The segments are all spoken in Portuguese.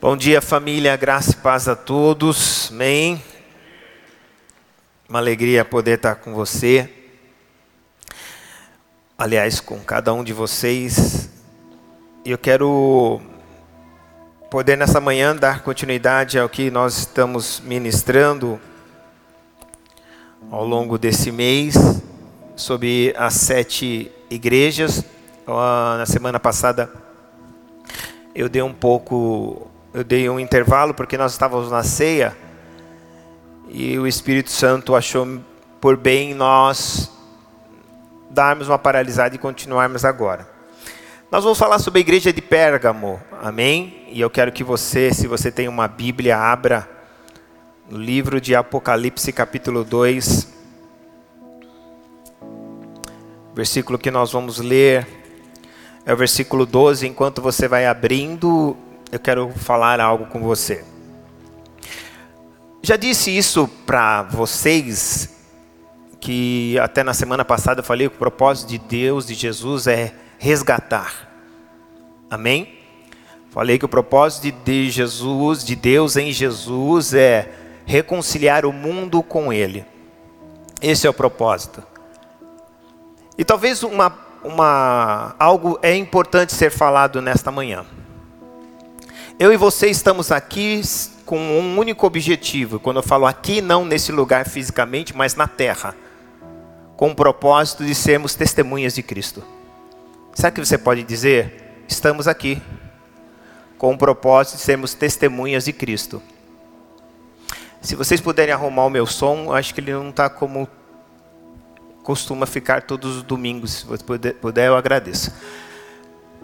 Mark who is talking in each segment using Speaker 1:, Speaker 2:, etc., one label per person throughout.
Speaker 1: Bom dia, família, graça e paz a todos, amém. Uma alegria poder estar com você, aliás, com cada um de vocês. Eu quero poder nessa manhã dar continuidade ao que nós estamos ministrando ao longo desse mês sobre as sete igrejas. Na semana passada eu dei um pouco eu dei um intervalo porque nós estávamos na ceia e o Espírito Santo achou por bem nós darmos uma paralisada e continuarmos agora. Nós vamos falar sobre a igreja de Pérgamo, amém? E eu quero que você, se você tem uma Bíblia, abra no livro de Apocalipse, capítulo 2, versículo que nós vamos ler é o versículo 12. Enquanto você vai abrindo, eu quero falar algo com você. Já disse isso para vocês, que até na semana passada eu falei que o propósito de Deus, de Jesus, é resgatar. Amém? Falei que o propósito de Jesus, de Deus em Jesus, é reconciliar o mundo com Ele. Esse é o propósito. E talvez uma, uma, algo é importante ser falado nesta manhã. Eu e você estamos aqui com um único objetivo. Quando eu falo aqui, não nesse lugar fisicamente, mas na terra. Com o propósito de sermos testemunhas de Cristo. Sabe o que você pode dizer? Estamos aqui. Com o propósito de sermos testemunhas de Cristo. Se vocês puderem arrumar o meu som, acho que ele não está como costuma ficar todos os domingos. Se puder, eu agradeço.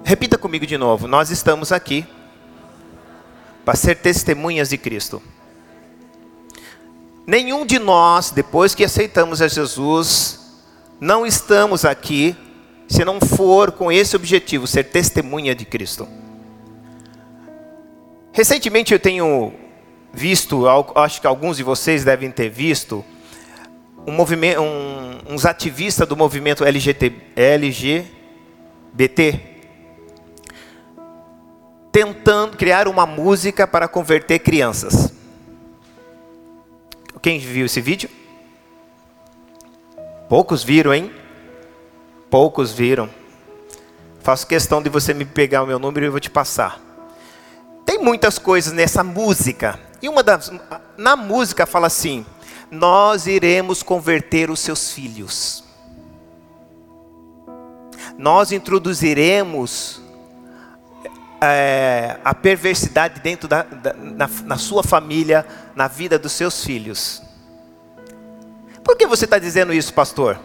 Speaker 1: Repita comigo de novo. Nós estamos aqui para ser testemunhas de Cristo. Nenhum de nós, depois que aceitamos a Jesus, não estamos aqui se não for com esse objetivo, ser testemunha de Cristo. Recentemente eu tenho visto, acho que alguns de vocês devem ter visto, um um, uns ativistas do movimento LGBT, LGBT tentando criar uma música para converter crianças. Quem viu esse vídeo? Poucos viram, hein? Poucos viram. Faço questão de você me pegar o meu número e eu vou te passar. Tem muitas coisas nessa música. E uma das na música fala assim: "Nós iremos converter os seus filhos. Nós introduziremos é, a perversidade dentro da, da na, na sua família, na vida dos seus filhos. Por que você está dizendo isso, pastor?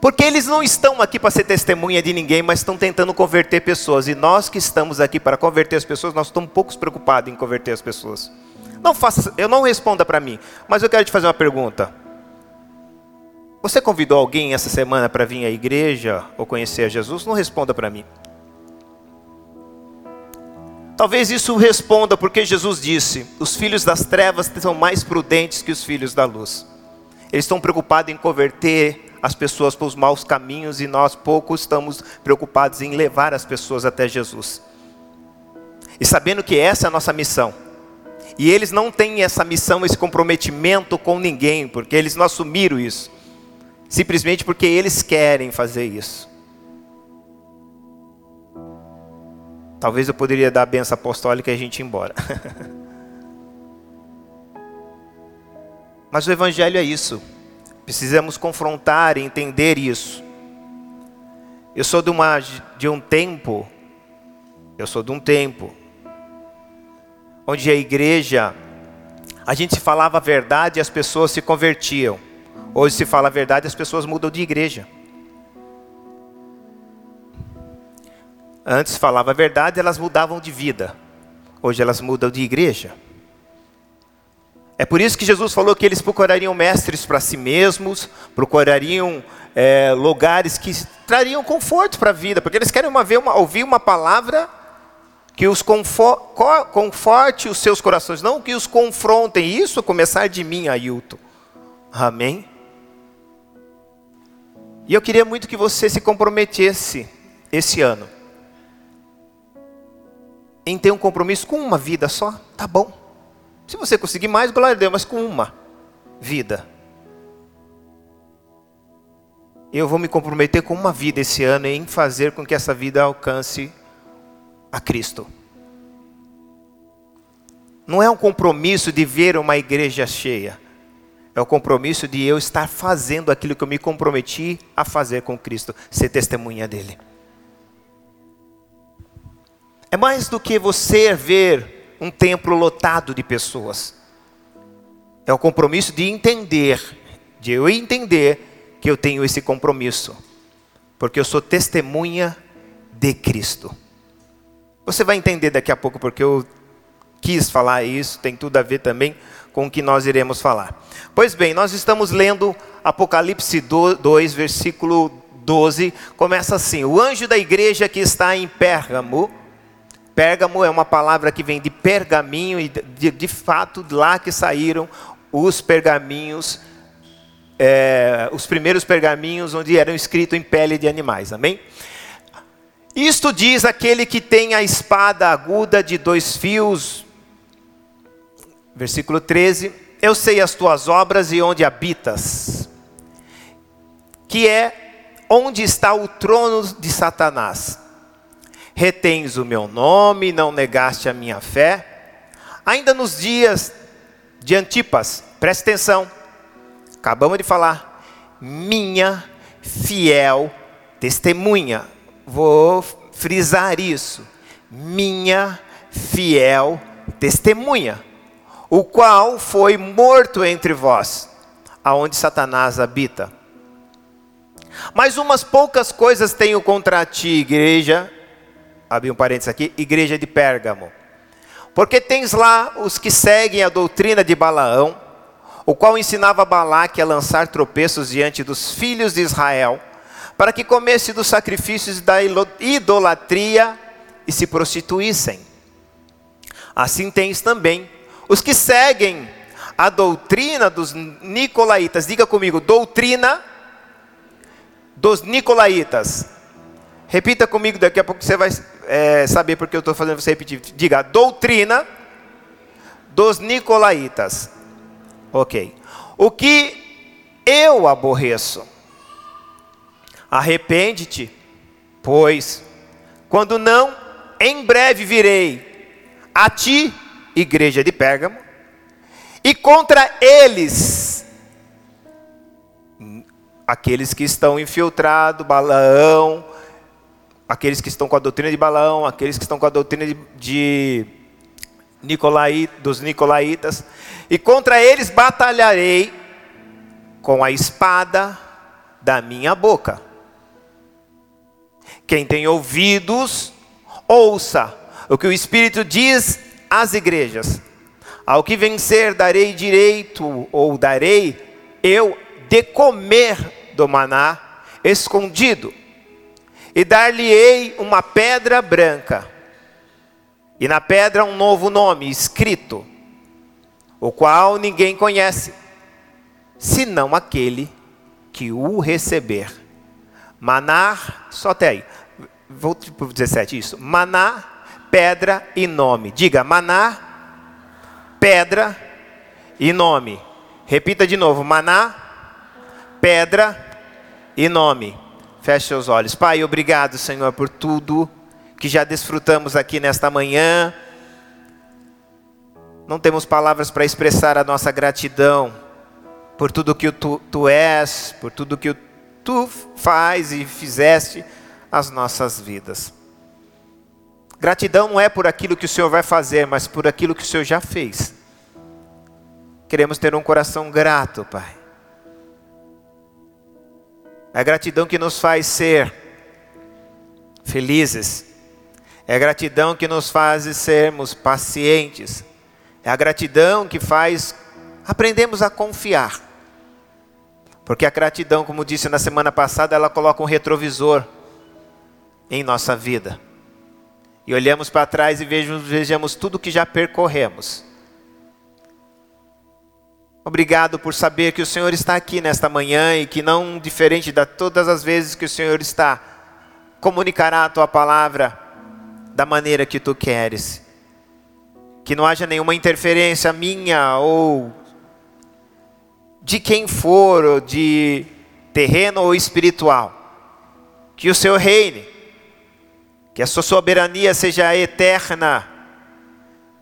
Speaker 1: Porque eles não estão aqui para ser testemunha de ninguém, mas estão tentando converter pessoas. E nós que estamos aqui para converter as pessoas, nós estamos poucos preocupados em converter as pessoas. Não faça, eu não responda para mim, mas eu quero te fazer uma pergunta. Você convidou alguém essa semana para vir à igreja ou conhecer a Jesus? Não responda para mim. Talvez isso responda porque Jesus disse: os filhos das trevas são mais prudentes que os filhos da luz. Eles estão preocupados em converter as pessoas para os maus caminhos e nós pouco estamos preocupados em levar as pessoas até Jesus. E sabendo que essa é a nossa missão. E eles não têm essa missão, esse comprometimento com ninguém, porque eles não assumiram isso. Simplesmente porque eles querem fazer isso. Talvez eu poderia dar a benção apostólica e a gente ir embora. Mas o Evangelho é isso. Precisamos confrontar e entender isso. Eu sou de, uma, de um tempo, eu sou de um tempo, onde a igreja, a gente falava a verdade e as pessoas se convertiam. Hoje se fala a verdade e as pessoas mudam de igreja. Antes falava a verdade, elas mudavam de vida. Hoje elas mudam de igreja. É por isso que Jesus falou que eles procurariam mestres para si mesmos, procurariam é, lugares que trariam conforto para a vida, porque eles querem uma, uma, ouvir uma palavra que os confor, conforte os seus corações, não que os confrontem. Isso começar de mim, Ailton. Amém? E eu queria muito que você se comprometesse esse ano em ter um compromisso com uma vida só, tá bom. Se você conseguir mais, glória a Deus, mas com uma vida. Eu vou me comprometer com uma vida esse ano em fazer com que essa vida alcance a Cristo. Não é um compromisso de ver uma igreja cheia. É o compromisso de eu estar fazendo aquilo que eu me comprometi a fazer com Cristo, ser testemunha dele. É mais do que você ver um templo lotado de pessoas. É o compromisso de entender, de eu entender que eu tenho esse compromisso, porque eu sou testemunha de Cristo. Você vai entender daqui a pouco porque eu quis falar isso, tem tudo a ver também com o que nós iremos falar. Pois bem, nós estamos lendo Apocalipse 2, versículo 12, começa assim: O anjo da igreja que está em Pérgamo, Pérgamo é uma palavra que vem de pergaminho, e de, de fato lá que saíram os pergaminhos, é, os primeiros pergaminhos onde eram escritos em pele de animais, amém? Isto diz aquele que tem a espada aguda de dois fios, versículo 13: Eu sei as tuas obras e onde habitas, que é onde está o trono de Satanás retens o meu nome, não negaste a minha fé. Ainda nos dias de Antipas, preste atenção, acabamos de falar, minha fiel testemunha, vou frisar isso, minha fiel testemunha, o qual foi morto entre vós, aonde Satanás habita. Mas umas poucas coisas tenho contra ti, igreja abrir um parênteses aqui, igreja de Pérgamo. Porque tens lá os que seguem a doutrina de Balaão, o qual ensinava Balaque a lançar tropeços diante dos filhos de Israel, para que comesse dos sacrifícios da idolatria e se prostituíssem. Assim tens também os que seguem a doutrina dos nicolaítas. Diga comigo, doutrina dos nicolaítas. Repita comigo, daqui a pouco você vai é, saber porque eu estou fazendo você repetir. Diga, doutrina dos nicolaítas. Ok. O que eu aborreço? Arrepende-te, pois, quando não, em breve virei a ti, igreja de Pérgamo, e contra eles, aqueles que estão infiltrados, Balaão, aqueles que estão com a doutrina de Balaão, aqueles que estão com a doutrina de, de Nicolai, dos Nicolaitas, e contra eles batalharei com a espada da minha boca. Quem tem ouvidos, ouça o que o Espírito diz às igrejas. Ao que vencer, darei direito, ou darei eu de comer do maná escondido e dar-lhe-ei uma pedra branca, e na pedra um novo nome escrito, o qual ninguém conhece, senão aquele que o receber. Maná, só até aí. Vou para o 17, isso. Maná, pedra e nome. Diga, maná, pedra e nome. Repita de novo, maná, pedra e nome. Feche seus olhos. Pai, obrigado, Senhor, por tudo que já desfrutamos aqui nesta manhã. Não temos palavras para expressar a nossa gratidão por tudo que tu, tu és, por tudo que tu faz e fizeste as nossas vidas. Gratidão não é por aquilo que o Senhor vai fazer, mas por aquilo que o Senhor já fez. Queremos ter um coração grato, Pai. É a gratidão que nos faz ser felizes. É a gratidão que nos faz sermos pacientes. É a gratidão que faz aprendemos a confiar. Porque a gratidão, como disse na semana passada, ela coloca um retrovisor em nossa vida. E olhamos para trás e vejamos, vejamos tudo que já percorremos. Obrigado por saber que o Senhor está aqui nesta manhã e que não diferente de todas as vezes que o Senhor está, comunicará a tua palavra da maneira que tu queres. Que não haja nenhuma interferência minha ou de quem for, ou de terreno ou espiritual. Que o Senhor reine, que a sua soberania seja eterna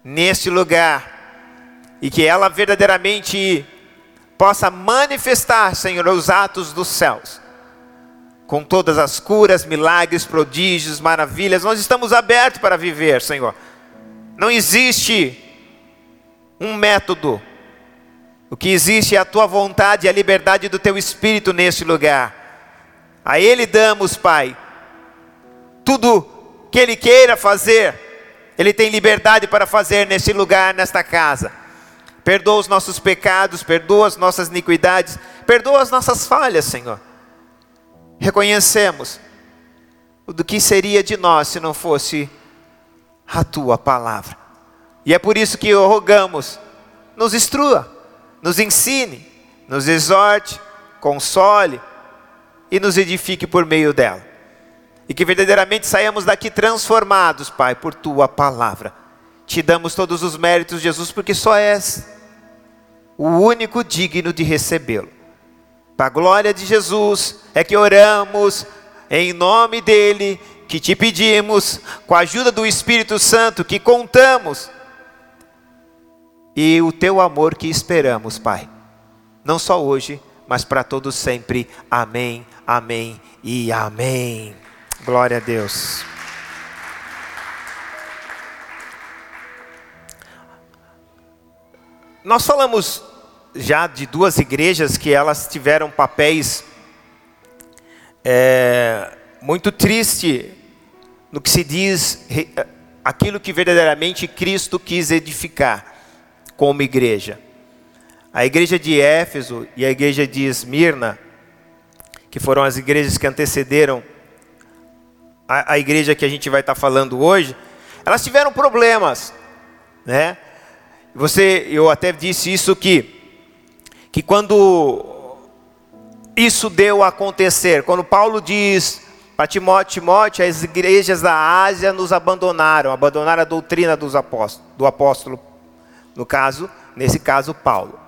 Speaker 1: neste lugar e que ela verdadeiramente possa manifestar, Senhor, os atos dos céus. Com todas as curas, milagres, prodígios, maravilhas, nós estamos abertos para viver, Senhor. Não existe um método. O que existe é a tua vontade e a liberdade do teu espírito neste lugar. A Ele damos, Pai, tudo que Ele queira fazer, Ele tem liberdade para fazer neste lugar, nesta casa. Perdoa os nossos pecados, perdoa as nossas iniquidades, perdoa as nossas falhas, Senhor. Reconhecemos do que seria de nós se não fosse a tua palavra. E é por isso que rogamos, nos instrua, nos ensine, nos exorte, console e nos edifique por meio dela. E que verdadeiramente saiamos daqui transformados, Pai, por tua palavra. Te damos todos os méritos, Jesus, porque só és o único digno de recebê-lo. Para a glória de Jesus é que oramos em nome dele, que te pedimos, com a ajuda do Espírito Santo, que contamos, e o teu amor que esperamos, Pai. Não só hoje, mas para todos sempre. Amém, amém e amém. Glória a Deus. Nós falamos já de duas igrejas que elas tiveram papéis é, muito triste no que se diz aquilo que verdadeiramente Cristo quis edificar como igreja. A igreja de Éfeso e a igreja de Esmirna, que foram as igrejas que antecederam a, a igreja que a gente vai estar falando hoje, elas tiveram problemas, né? Você, eu até disse isso que que quando isso deu a acontecer, quando Paulo diz para Timóteo, Timóteo, as igrejas da Ásia nos abandonaram, abandonaram a doutrina dos apóstolos, do apóstolo, no caso, nesse caso, Paulo.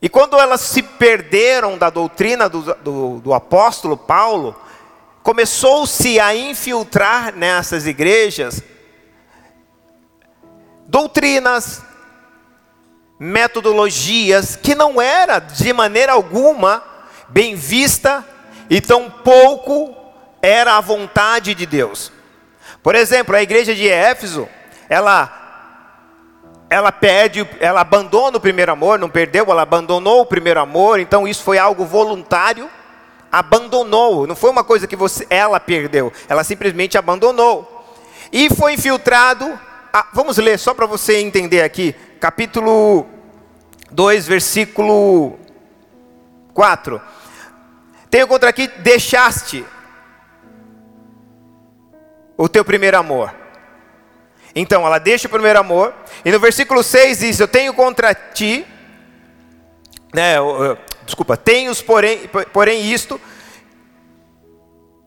Speaker 1: E quando elas se perderam da doutrina do, do, do apóstolo Paulo, começou-se a infiltrar nessas igrejas doutrinas, metodologias que não era de maneira alguma bem vista e tampouco era a vontade de Deus. Por exemplo, a igreja de Éfeso, ela ela perde, ela abandona o primeiro amor, não perdeu, ela abandonou o primeiro amor, então isso foi algo voluntário abandonou, não foi uma coisa que você, ela perdeu, ela simplesmente abandonou. E foi infiltrado, a, vamos ler só para você entender aqui, capítulo 2, versículo 4. Tenho contra aqui, deixaste o teu primeiro amor. Então, ela deixa o primeiro amor, e no versículo 6 diz: Eu tenho contra ti, né, desculpa, tenho porém, porém isto,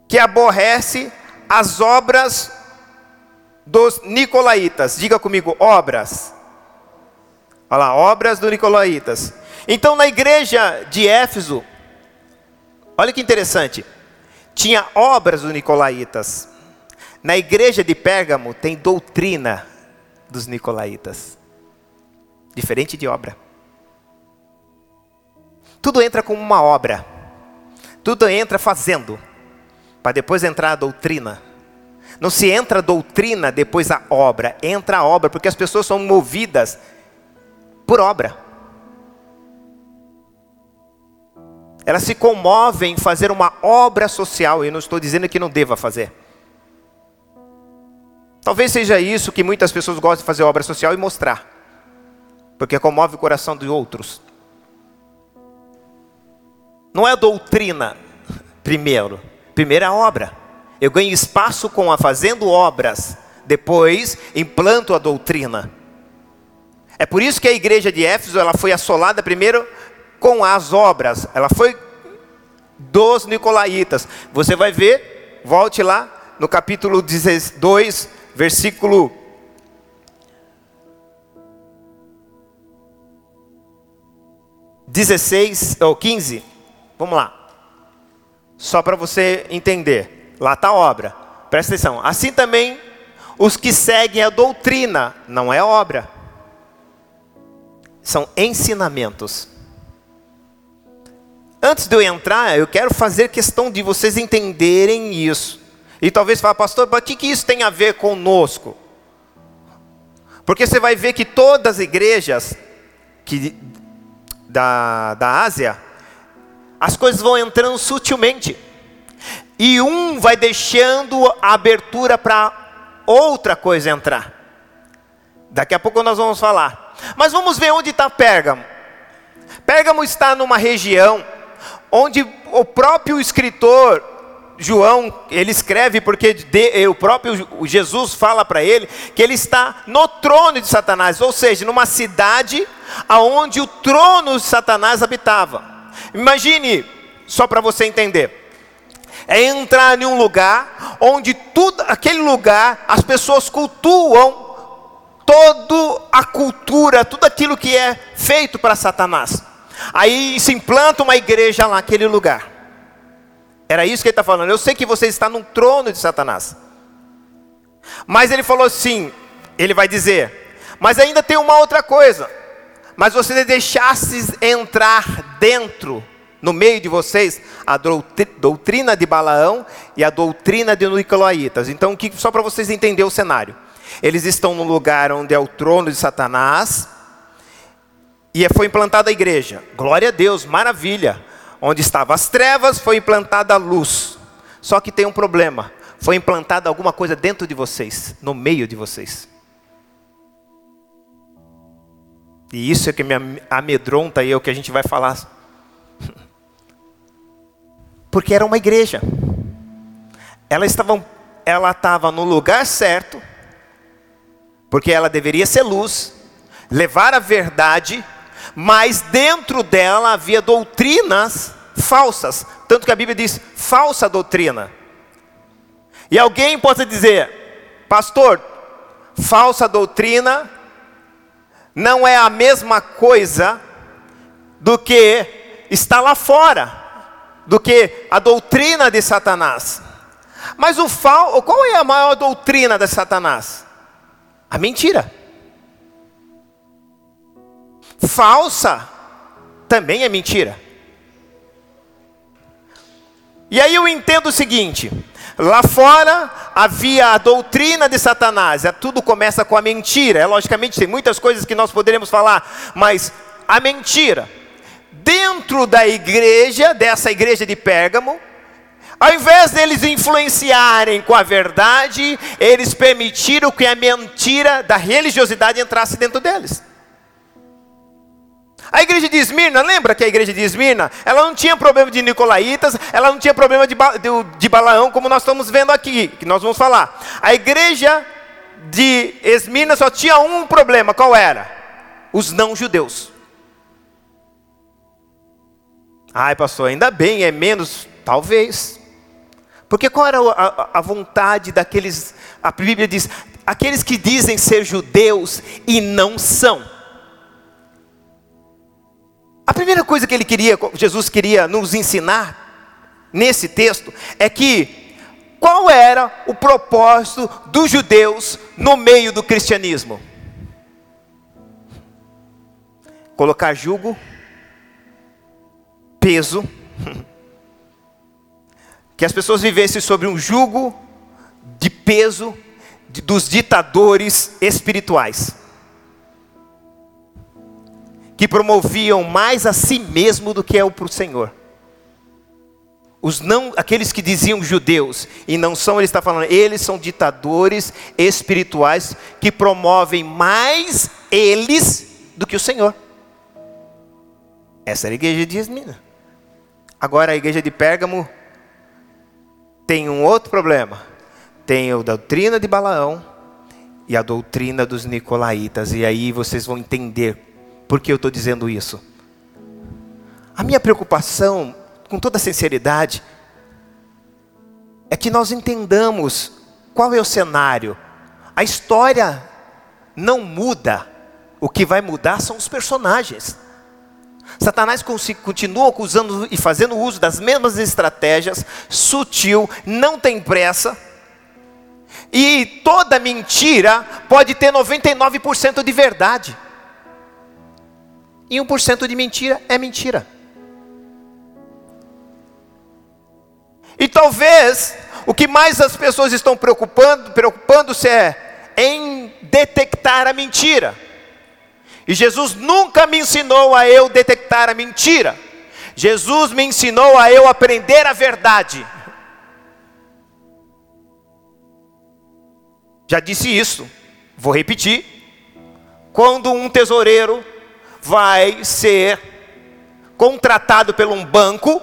Speaker 1: que aborrece as obras dos nicolaítas. Diga comigo, obras. Olha lá, obras dos nicolaítas. Então na igreja de Éfeso, olha que interessante, tinha obras dos nicolaítas. Na igreja de Pérgamo tem doutrina dos nicolaítas. Diferente de obra. Tudo entra como uma obra. Tudo entra fazendo, para depois entrar a doutrina. Não se entra a doutrina depois a obra, entra a obra, porque as pessoas são movidas por obra. Elas se comovem em fazer uma obra social, e não estou dizendo que não deva fazer. Talvez seja isso que muitas pessoas gostam de fazer obra social e mostrar, porque comove o coração de outros. Não é a doutrina, primeiro. Primeiro é a obra. Eu ganho espaço com a fazendo obras. Depois implanto a doutrina. É por isso que a igreja de Éfeso ela foi assolada primeiro com as obras. Ela foi dos nicolaítas. Você vai ver, volte lá, no capítulo 2, versículo 16 ou 15. Vamos lá. Só para você entender. Lá está a obra. Presta atenção. Assim também os que seguem a doutrina, não é obra. São ensinamentos. Antes de eu entrar, eu quero fazer questão de vocês entenderem isso. E talvez fale, pastor, mas o que, que isso tem a ver conosco? Porque você vai ver que todas as igrejas que, da, da Ásia, as coisas vão entrando sutilmente. E um vai deixando a abertura para outra coisa entrar. Daqui a pouco nós vamos falar. Mas vamos ver onde está Pérgamo. Pérgamo está numa região onde o próprio escritor João, ele escreve porque de, o próprio Jesus fala para ele que ele está no trono de Satanás, ou seja, numa cidade aonde o trono de Satanás habitava. Imagine, só para você entender, é entrar em um lugar onde tudo, aquele lugar as pessoas cultuam toda a cultura, tudo aquilo que é feito para Satanás. Aí se implanta uma igreja lá naquele lugar. Era isso que ele está falando. Eu sei que você está no trono de Satanás. Mas ele falou assim: ele vai dizer, mas ainda tem uma outra coisa. Mas você deixasse entrar dentro, no meio de vocês, a doutrina de Balaão e a doutrina de Nicolaítas. Então, só para vocês entenderem o cenário. Eles estão no lugar onde é o trono de Satanás, e foi implantada a igreja. Glória a Deus, maravilha. Onde estavam as trevas, foi implantada a luz. Só que tem um problema. Foi implantada alguma coisa dentro de vocês, no meio de vocês. E isso é que me amedronta e é o que a gente vai falar. Porque era uma igreja. Ela estava, ela estava no lugar certo, porque ela deveria ser luz, levar a verdade mas dentro dela havia doutrinas falsas, tanto que a Bíblia diz falsa doutrina. E alguém pode dizer, pastor, falsa doutrina não é a mesma coisa do que está lá fora, do que a doutrina de Satanás. Mas o fal, qual é a maior doutrina de Satanás? A mentira falsa também é mentira. E aí eu entendo o seguinte: lá fora havia a doutrina de Satanás, é, tudo começa com a mentira. É, logicamente tem muitas coisas que nós poderíamos falar, mas a mentira. Dentro da igreja, dessa igreja de Pérgamo, ao invés deles influenciarem com a verdade, eles permitiram que a mentira da religiosidade entrasse dentro deles. A igreja de Esmirna, lembra que a igreja de Esmirna, ela não tinha problema de Nicolaitas, ela não tinha problema de, de, de Balaão, como nós estamos vendo aqui, que nós vamos falar. A igreja de Esmirna só tinha um problema, qual era? Os não-judeus. Ai, pastor, ainda bem, é menos, talvez. Porque qual era a, a, vontade daqueles, a Bíblia diz, aqueles que dizem ser judeus e não são. A primeira coisa que ele queria, Jesus queria nos ensinar nesse texto é que qual era o propósito dos judeus no meio do cristianismo? Colocar jugo, peso, que as pessoas vivessem sobre um jugo de peso dos ditadores espirituais que promoviam mais a si mesmo do que é o para o Senhor. Os não, aqueles que diziam judeus e não são, ele está falando, eles são ditadores espirituais que promovem mais eles do que o Senhor. Essa era a igreja de Esmina. Agora a igreja de Pérgamo tem um outro problema. Tem a doutrina de Balaão e a doutrina dos nicolaítas. E aí vocês vão entender por que eu estou dizendo isso? A minha preocupação, com toda sinceridade, é que nós entendamos qual é o cenário? A história não muda, o que vai mudar são os personagens. Satanás continua usando e fazendo uso das mesmas estratégias, sutil, não tem pressa. E toda mentira pode ter 99% de verdade. E 1% de mentira é mentira. E talvez o que mais as pessoas estão preocupando, preocupando-se é em detectar a mentira. E Jesus nunca me ensinou a eu detectar a mentira. Jesus me ensinou a eu aprender a verdade. Já disse isso, vou repetir. Quando um tesoureiro vai ser contratado por um banco,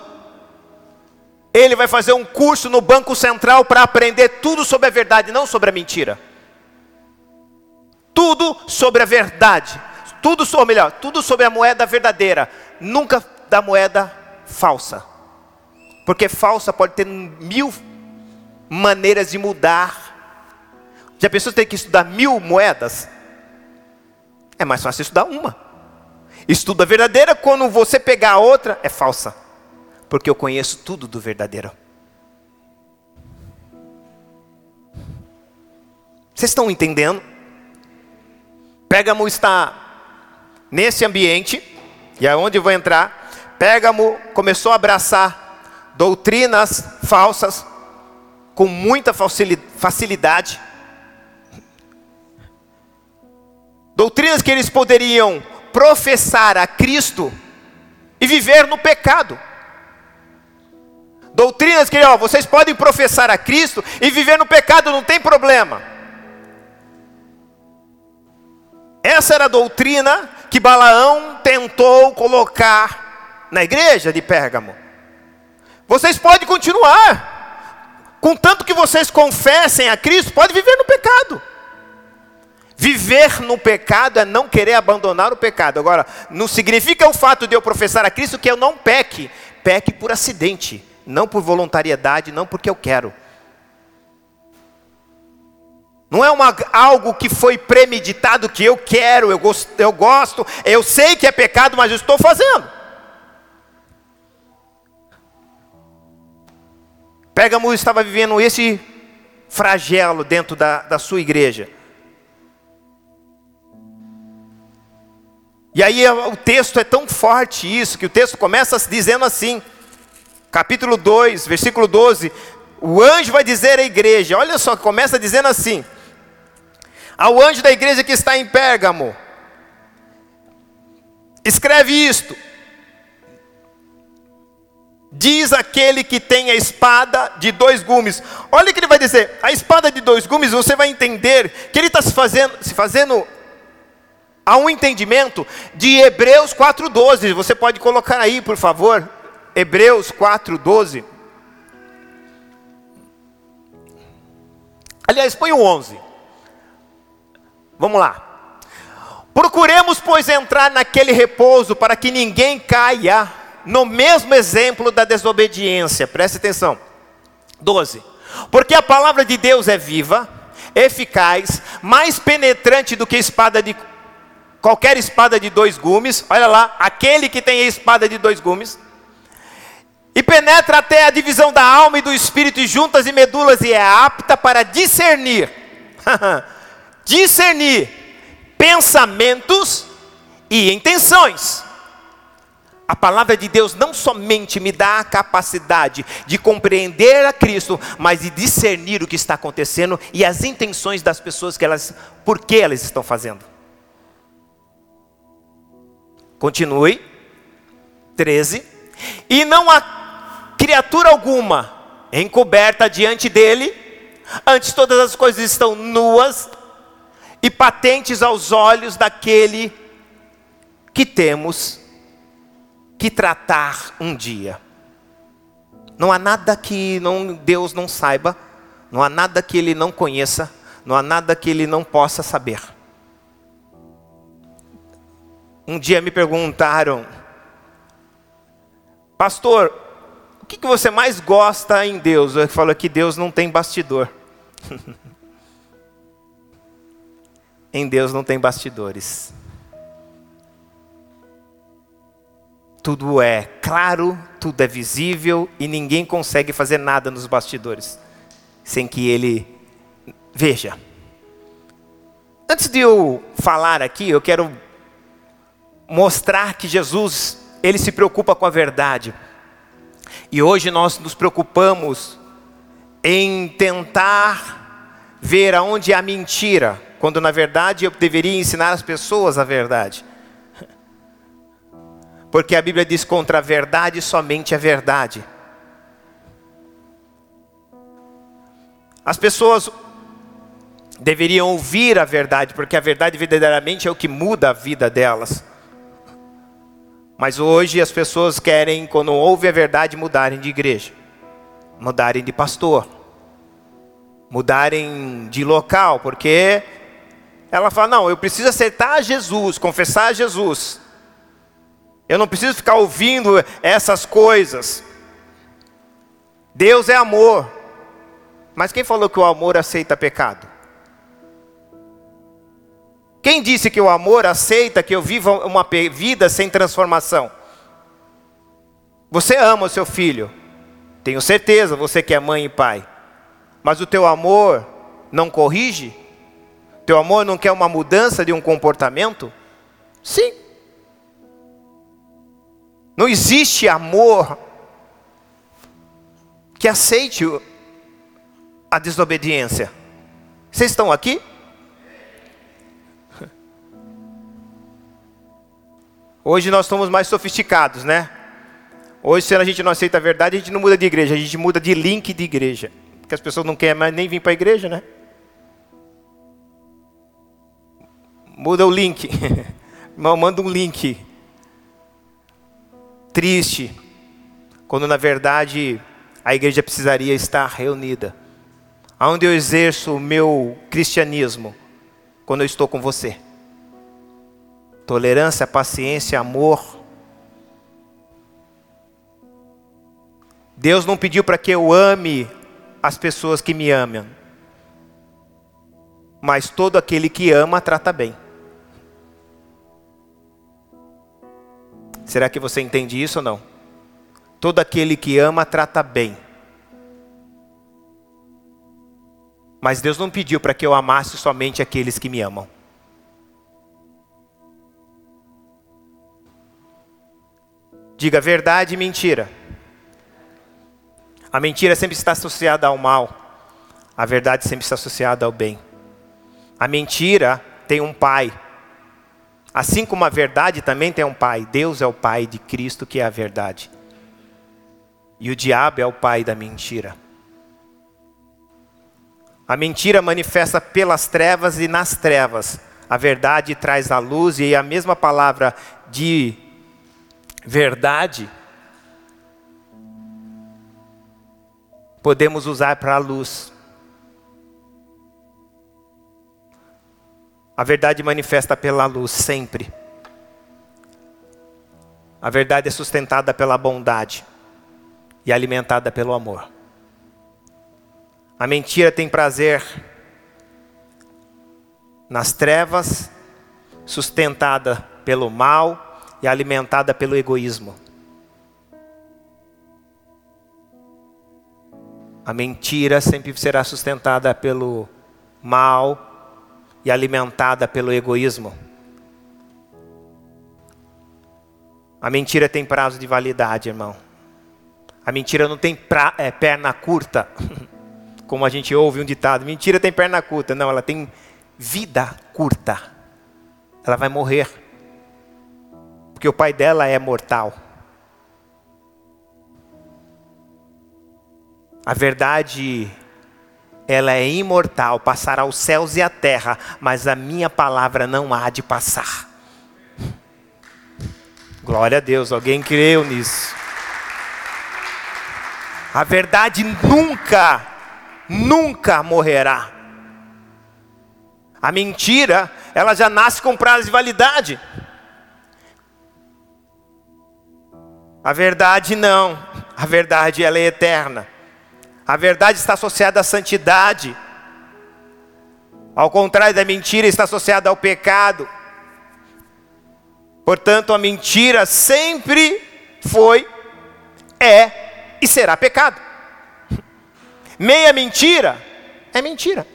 Speaker 1: ele vai fazer um curso no Banco Central para aprender tudo sobre a verdade, não sobre a mentira. Tudo sobre a verdade. Tudo sobre, melhor, tudo sobre a moeda verdadeira, nunca da moeda falsa. Porque falsa pode ter mil maneiras de mudar. Já pensou ter que estudar mil moedas? É mais fácil estudar uma. Estuda a verdadeira, quando você pegar a outra, é falsa. Porque eu conheço tudo do verdadeiro. Vocês estão entendendo? Pégamo está nesse ambiente, e é vou entrar, Pégamo começou a abraçar doutrinas falsas com muita facilidade. Doutrinas que eles poderiam professar a Cristo e viver no pecado. Doutrinas que, ó, vocês podem professar a Cristo e viver no pecado, não tem problema. Essa era a doutrina que Balaão tentou colocar na igreja de Pérgamo. Vocês podem continuar, contanto que vocês confessem a Cristo, pode viver no pecado. Viver no pecado é não querer abandonar o pecado. Agora, não significa o fato de eu professar a Cristo que eu não peque. Peque por acidente, não por voluntariedade, não porque eu quero. Não é uma, algo que foi premeditado, que eu quero, eu gosto, eu gosto, eu sei que é pecado, mas eu estou fazendo. Pérgamo estava vivendo esse flagelo dentro da, da sua igreja. E aí o texto é tão forte isso, que o texto começa dizendo assim, capítulo 2, versículo 12, o anjo vai dizer à igreja, olha só, começa dizendo assim: ao anjo da igreja que está em Pérgamo, escreve isto: Diz aquele que tem a espada de dois gumes. Olha o que ele vai dizer. A espada de dois gumes, você vai entender que ele está se fazendo, se fazendo a um entendimento de Hebreus 4,12. Você pode colocar aí, por favor. Hebreus 4,12. Aliás, põe o 11. Vamos lá. Procuremos, pois, entrar naquele repouso para que ninguém caia no mesmo exemplo da desobediência. Preste atenção. 12. Porque a palavra de Deus é viva, eficaz, mais penetrante do que espada de qualquer espada de dois gumes. Olha lá, aquele que tem a espada de dois gumes. E penetra até a divisão da alma e do espírito juntas e medulas e é apta para discernir discernir pensamentos e intenções. A palavra de Deus não somente me dá a capacidade de compreender a Cristo, mas de discernir o que está acontecendo e as intenções das pessoas que elas, por que elas estão fazendo. Continue. 13. E não há criatura alguma encoberta diante dele, antes todas as coisas estão nuas e patentes aos olhos daquele que temos que tratar um dia. Não há nada que não, Deus não saiba, não há nada que Ele não conheça, não há nada que Ele não possa saber. Um dia me perguntaram, pastor, o que, você mais gosta em Deus? Eu falo que Deus não tem bastidor. em Deus não tem bastidores. Tudo é claro, tudo é visível e ninguém consegue fazer nada nos bastidores sem que ele veja. Antes de eu falar aqui, eu quero mostrar que Jesus, ele se preocupa com a verdade. E hoje nós nos preocupamos em tentar ver aonde há mentira, quando na verdade eu deveria ensinar as pessoas a verdade. Porque a Bíblia diz contra a verdade somente a verdade. As pessoas deveriam ouvir a verdade, porque a verdade verdadeiramente é o que muda a vida delas. Mas hoje as pessoas querem, quando ouvem a verdade, mudarem de igreja, mudarem de pastor, mudarem de local, porque ela fala: não, eu preciso acertar Jesus, confessar Jesus. Eu não preciso ficar ouvindo essas coisas. Deus é amor. Mas quem falou que o amor aceita pecado? Quem disse que o amor aceita que eu viva uma vida sem transformação? Você ama o seu filho, tenho certeza, você que é mãe e pai, mas o teu amor não corrige? Teu amor não quer uma mudança de um comportamento? Sim. Não existe amor que aceite a desobediência. Vocês estão aqui? Hoje nós somos mais sofisticados, né? Hoje, se a gente não aceita a verdade, a gente não muda de igreja, a gente muda de link de igreja. Porque as pessoas não querem mais nem vir para a igreja, né? Muda o link. Manda um link. Triste. Quando na verdade a igreja precisaria estar reunida aonde eu exerço o meu cristianismo quando eu estou com você. Tolerância, paciência, amor. Deus não pediu para que eu ame as pessoas que me amam. Mas todo aquele que ama trata bem. Será que você entende isso ou não? Todo aquele que ama trata bem. Mas Deus não pediu para que eu amasse somente aqueles que me amam. Diga verdade e mentira. A mentira sempre está associada ao mal. A verdade sempre está associada ao bem. A mentira tem um pai. Assim como a verdade também tem um pai. Deus é o pai de Cristo, que é a verdade. E o diabo é o pai da mentira. A mentira manifesta pelas trevas e nas trevas. A verdade traz a luz e a mesma palavra de verdade podemos usar para a luz. A verdade manifesta pela luz sempre. A verdade é sustentada pela bondade e alimentada pelo amor. A mentira tem prazer nas trevas, sustentada pelo mal e alimentada pelo egoísmo. A mentira sempre será sustentada pelo mal e alimentada pelo egoísmo. A mentira tem prazo de validade, irmão. A mentira não tem pra, é, perna curta. como a gente ouve um ditado: mentira tem perna curta. Não, ela tem vida curta. Ela vai morrer. Porque o pai dela é mortal. A verdade, ela é imortal, passará os céus e a terra, mas a minha palavra não há de passar. Glória a Deus, alguém creu nisso. A verdade nunca nunca morrerá. A mentira, ela já nasce com prazo de validade. A verdade não. A verdade ela é eterna. A verdade está associada à santidade. Ao contrário da mentira, está associada ao pecado. Portanto, a mentira sempre foi, é e será pecado. Meia mentira é mentira.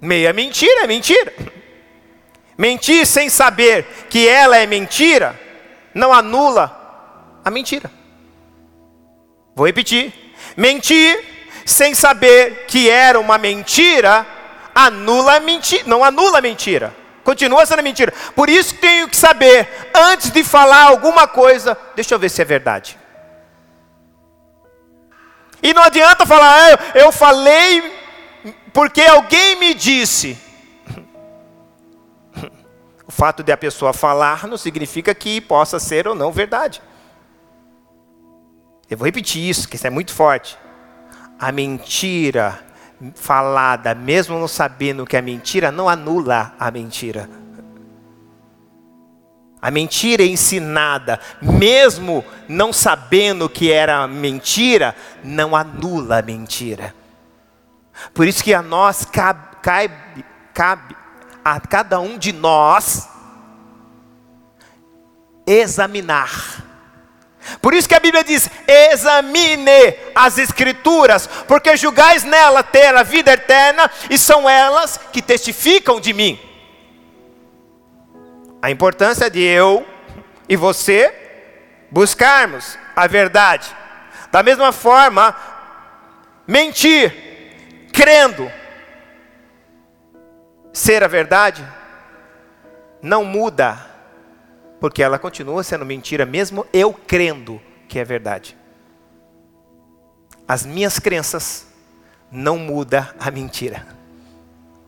Speaker 1: Meia mentira é mentira. Mentir sem saber que ela é mentira não anula a mentira. Vou repetir. Mentir sem saber que era uma mentira anula a mentira, não anula a mentira. Continua sendo mentira. Por isso tenho que saber antes de falar alguma coisa, deixa eu ver se é verdade. E não adianta falar, ah, eu falei porque alguém me disse. O fato de a pessoa falar não significa que possa ser ou não verdade. Eu vou repetir isso, que isso é muito forte. A mentira falada, mesmo não sabendo que é mentira, não anula a mentira. A mentira ensinada, mesmo não sabendo que era mentira, não anula a mentira. Por isso que a nós cabe, cabe, cabe a cada um de nós examinar. Por isso que a Bíblia diz: examine as Escrituras, porque julgais nela ter a vida eterna, e são elas que testificam de mim. A importância de eu e você buscarmos a verdade. Da mesma forma, mentir, crendo, ser a verdade, não muda, porque ela continua sendo mentira, mesmo eu crendo que é verdade. As minhas crenças não mudam a mentira.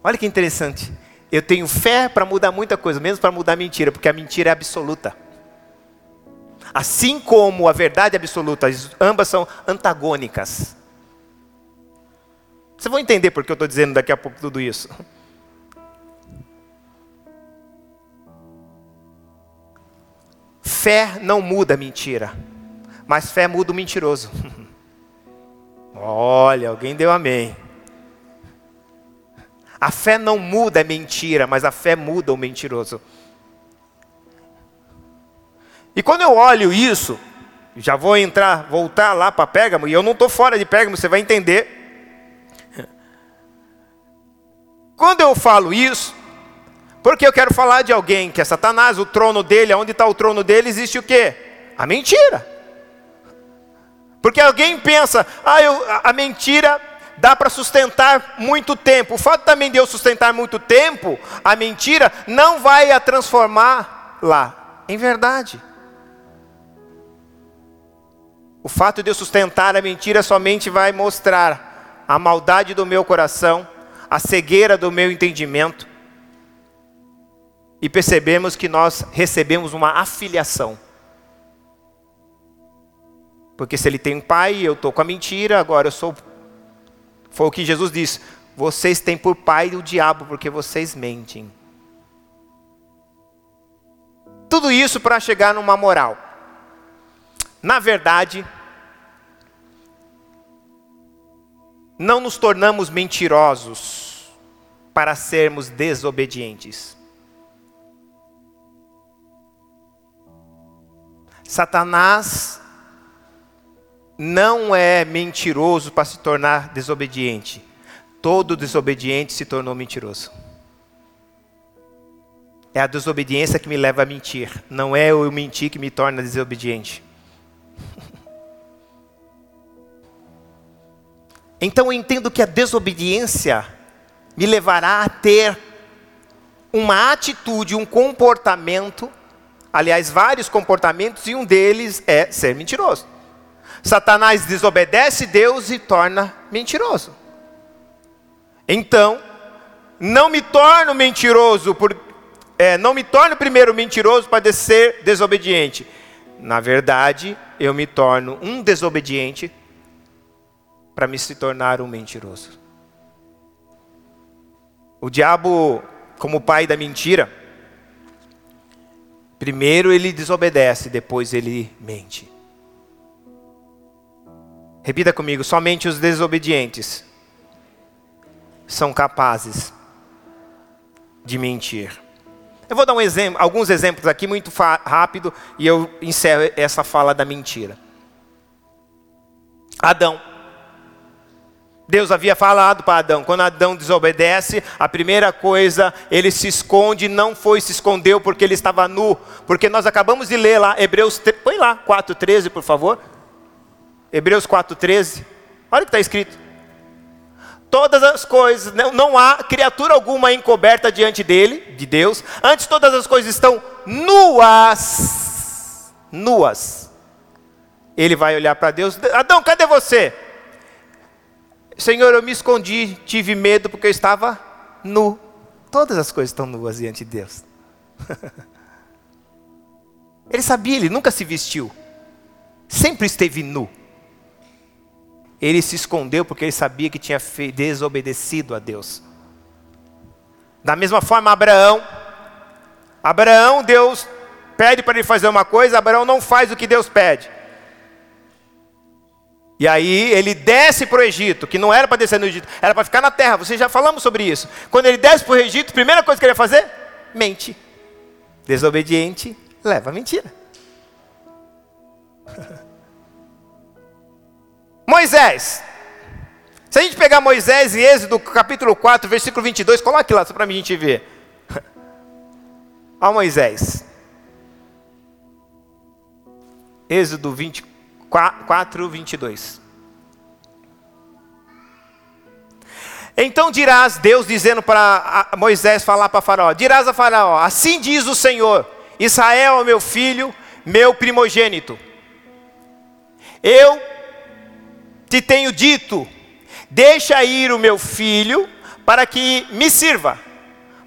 Speaker 1: Olha que interessante. Eu tenho fé para mudar muita coisa, mesmo para mudar a mentira, porque a mentira é absoluta. Assim como a verdade é absoluta, ambas são antagônicas. Vocês vão entender porque eu estou dizendo daqui a pouco tudo isso. Fé não muda a mentira, mas fé muda o mentiroso. Olha, alguém deu amém. A fé não muda a mentira, mas a fé muda o mentiroso. E quando eu olho isso, já vou entrar, voltar lá para Pégamo, e eu não estou fora de Pégamo, você vai entender. Quando eu falo isso, porque eu quero falar de alguém que é Satanás, o trono dele, onde está o trono dele, existe o quê? A mentira. Porque alguém pensa, ah, eu, a mentira dá para sustentar muito tempo. O fato também de eu sustentar muito tempo, a mentira não vai a transformar lá em verdade. O fato de eu sustentar a mentira somente vai mostrar a maldade do meu coração, a cegueira do meu entendimento e percebemos que nós recebemos uma afiliação. Porque se ele tem um pai, eu estou com a mentira, agora eu sou. Foi o que Jesus disse: vocês têm por pai o diabo, porque vocês mentem. Tudo isso para chegar numa moral. Na verdade, não nos tornamos mentirosos para sermos desobedientes. Satanás não é mentiroso para se tornar desobediente. Todo desobediente se tornou mentiroso. É a desobediência que me leva a mentir, não é o mentir que me torna desobediente. Então eu entendo que a desobediência me levará a ter uma atitude, um comportamento aliás, vários comportamentos, e um deles é ser mentiroso. Satanás desobedece Deus e torna mentiroso. Então, não me torno mentiroso, por, é, não me torno primeiro mentiroso para ser desobediente. Na verdade, eu me torno um desobediente para me se tornar um mentiroso. O diabo, como pai da mentira, Primeiro ele desobedece, depois ele mente. Repita comigo: somente os desobedientes são capazes de mentir. Eu vou dar um exemplo, alguns exemplos aqui muito rápido e eu encerro essa fala da mentira. Adão. Deus havia falado para Adão, quando Adão desobedece, a primeira coisa, ele se esconde, não foi se escondeu porque ele estava nu, porque nós acabamos de ler lá, Hebreus, põe lá, 4,13 por favor. Hebreus 4,13, olha o que está escrito. Todas as coisas, não, não há criatura alguma encoberta diante dele, de Deus, antes todas as coisas estão nuas, nuas. Ele vai olhar para Deus, Adão, cadê você? Senhor, eu me escondi, tive medo porque eu estava nu. Todas as coisas estão nuas diante de Deus. ele sabia, ele nunca se vestiu. Sempre esteve nu. Ele se escondeu porque ele sabia que tinha desobedecido a Deus. Da mesma forma, Abraão. Abraão, Deus pede para ele fazer uma coisa, Abraão não faz o que Deus pede. E aí ele desce para o Egito, que não era para descer no Egito, era para ficar na terra. Vocês já falamos sobre isso. Quando ele desce para o Egito, a primeira coisa que ele ia fazer? Mente. Desobediente leva a mentira. Moisés. Se a gente pegar Moisés e Êxodo capítulo 4, versículo 22, coloque lá só para a gente ver. Olha Moisés. Êxodo 24. 4, 22. Então dirás, Deus dizendo para Moisés falar para Faraó: dirás a Faraó, assim diz o Senhor: Israel é meu filho, meu primogênito. Eu te tenho dito: deixa ir o meu filho para que me sirva.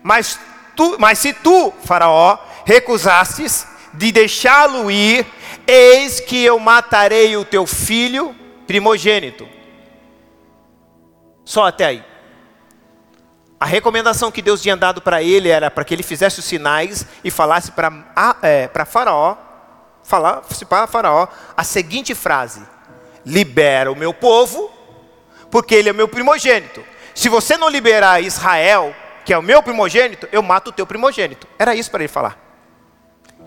Speaker 1: Mas, tu, mas se tu, Faraó, recusastes de deixá-lo ir, Eis que eu matarei o teu filho primogênito. Só até aí. A recomendação que Deus tinha dado para ele era para que ele fizesse os sinais e falasse para é, Faraó, falasse para Faraó a seguinte frase: Libera o meu povo, porque ele é meu primogênito. Se você não liberar Israel, que é o meu primogênito, eu mato o teu primogênito. Era isso para ele falar.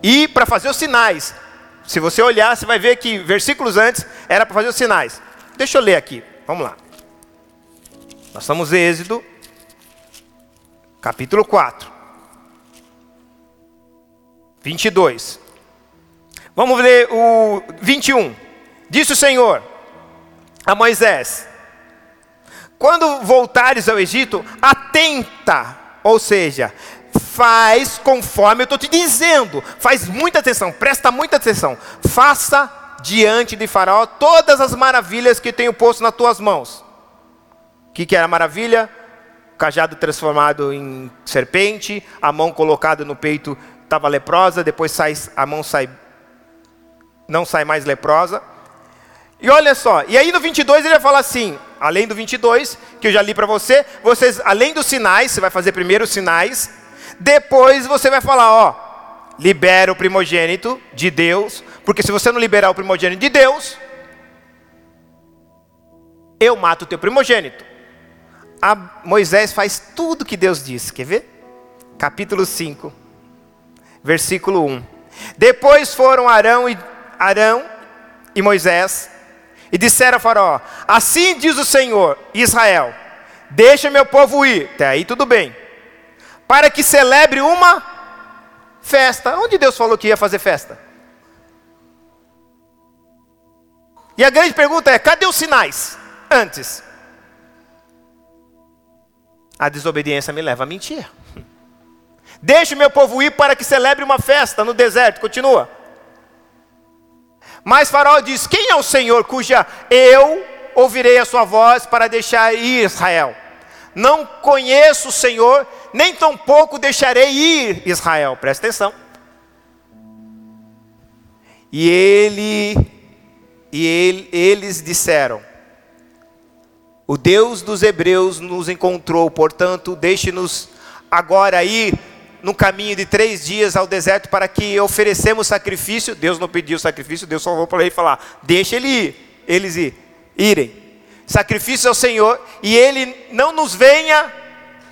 Speaker 1: E para fazer os sinais, se você olhar, você vai ver que versículos antes era para fazer os sinais. Deixa eu ler aqui. Vamos lá. Nós estamos em Êxodo, capítulo 4. 22. Vamos ler o 21. Disse o Senhor a Moisés: Quando voltares ao Egito, atenta, ou seja, faz conforme eu estou te dizendo. Faz muita atenção, presta muita atenção. Faça diante de Faraó todas as maravilhas que tenho posto nas tuas mãos. O que, que era a maravilha? cajado transformado em serpente, a mão colocada no peito estava leprosa, depois sai, a mão sai, não sai mais leprosa. E olha só, e aí no 22 ele vai falar assim, além do 22, que eu já li para você, vocês, além dos sinais, você vai fazer primeiro os sinais, depois você vai falar, ó, libera o primogênito de Deus, porque se você não liberar o primogênito de Deus, eu mato o teu primogênito. A Moisés faz tudo que Deus disse, quer ver? Capítulo 5, versículo 1. Depois foram Arão e, Arão e Moisés e disseram a Faraó: Assim diz o Senhor, Israel: Deixa meu povo ir. Até aí tudo bem para que celebre uma festa. Onde Deus falou que ia fazer festa? E a grande pergunta é: cadê os sinais antes? A desobediência me leva a mentir. Deixe o meu povo ir para que celebre uma festa no deserto. Continua. Mas Faraó diz: Quem é o Senhor cuja eu ouvirei a sua voz para deixar ir Israel? Não conheço o Senhor, nem tampouco deixarei ir Israel. Presta atenção. E ele e ele, eles disseram: O Deus dos hebreus nos encontrou, portanto, deixe-nos agora ir no caminho de três dias ao deserto para que oferecemos sacrifício. Deus não pediu sacrifício, Deus só falou para ele falar: Deixa ele ir, eles ir, irem. Sacrifício ao Senhor, e Ele não nos venha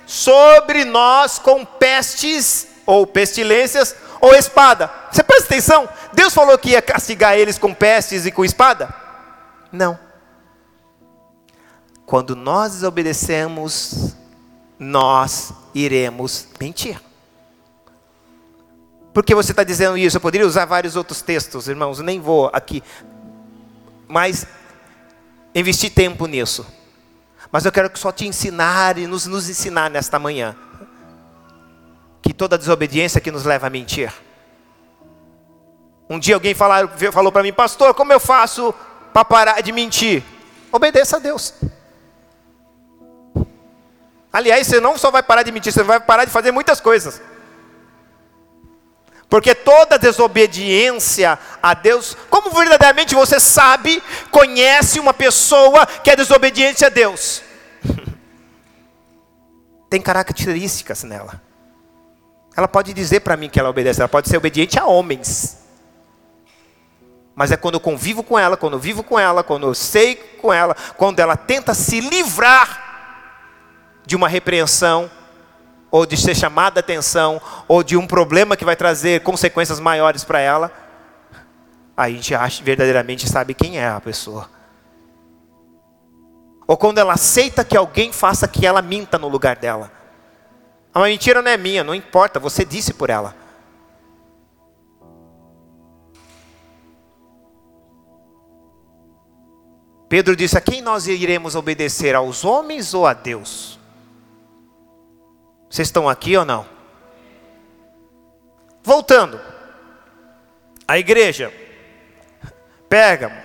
Speaker 1: sobre nós com pestes ou pestilências ou espada. Você presta atenção? Deus falou que ia castigar eles com pestes e com espada? Não. Quando nós desobedecemos, nós iremos mentir. Por que você está dizendo isso? Eu poderia usar vários outros textos, irmãos, nem vou aqui. Mas investir tempo nisso. Mas eu quero só te ensinar e nos, nos ensinar nesta manhã. Que toda desobediência que nos leva a mentir. Um dia alguém falar, falou para mim, pastor, como eu faço para parar de mentir? Obedeça a Deus. Aliás, você não só vai parar de mentir, você vai parar de fazer muitas coisas. Porque toda desobediência a Deus, como verdadeiramente você sabe, conhece uma pessoa que é desobediente a Deus? Tem características nela. Ela pode dizer para mim que ela obedece, ela pode ser obediente a homens. Mas é quando eu convivo com ela, quando eu vivo com ela, quando eu sei com ela, quando ela tenta se livrar de uma repreensão, ou de ser chamada a atenção, ou de um problema que vai trazer consequências maiores para ela, aí a gente acha, verdadeiramente sabe quem é a pessoa. Ou quando ela aceita que alguém faça que ela minta no lugar dela. A mentira não é minha, não importa, você disse por ela. Pedro disse: A quem nós iremos obedecer? Aos homens ou a Deus? Vocês estão aqui ou não? Voltando. A igreja. Pérgamo.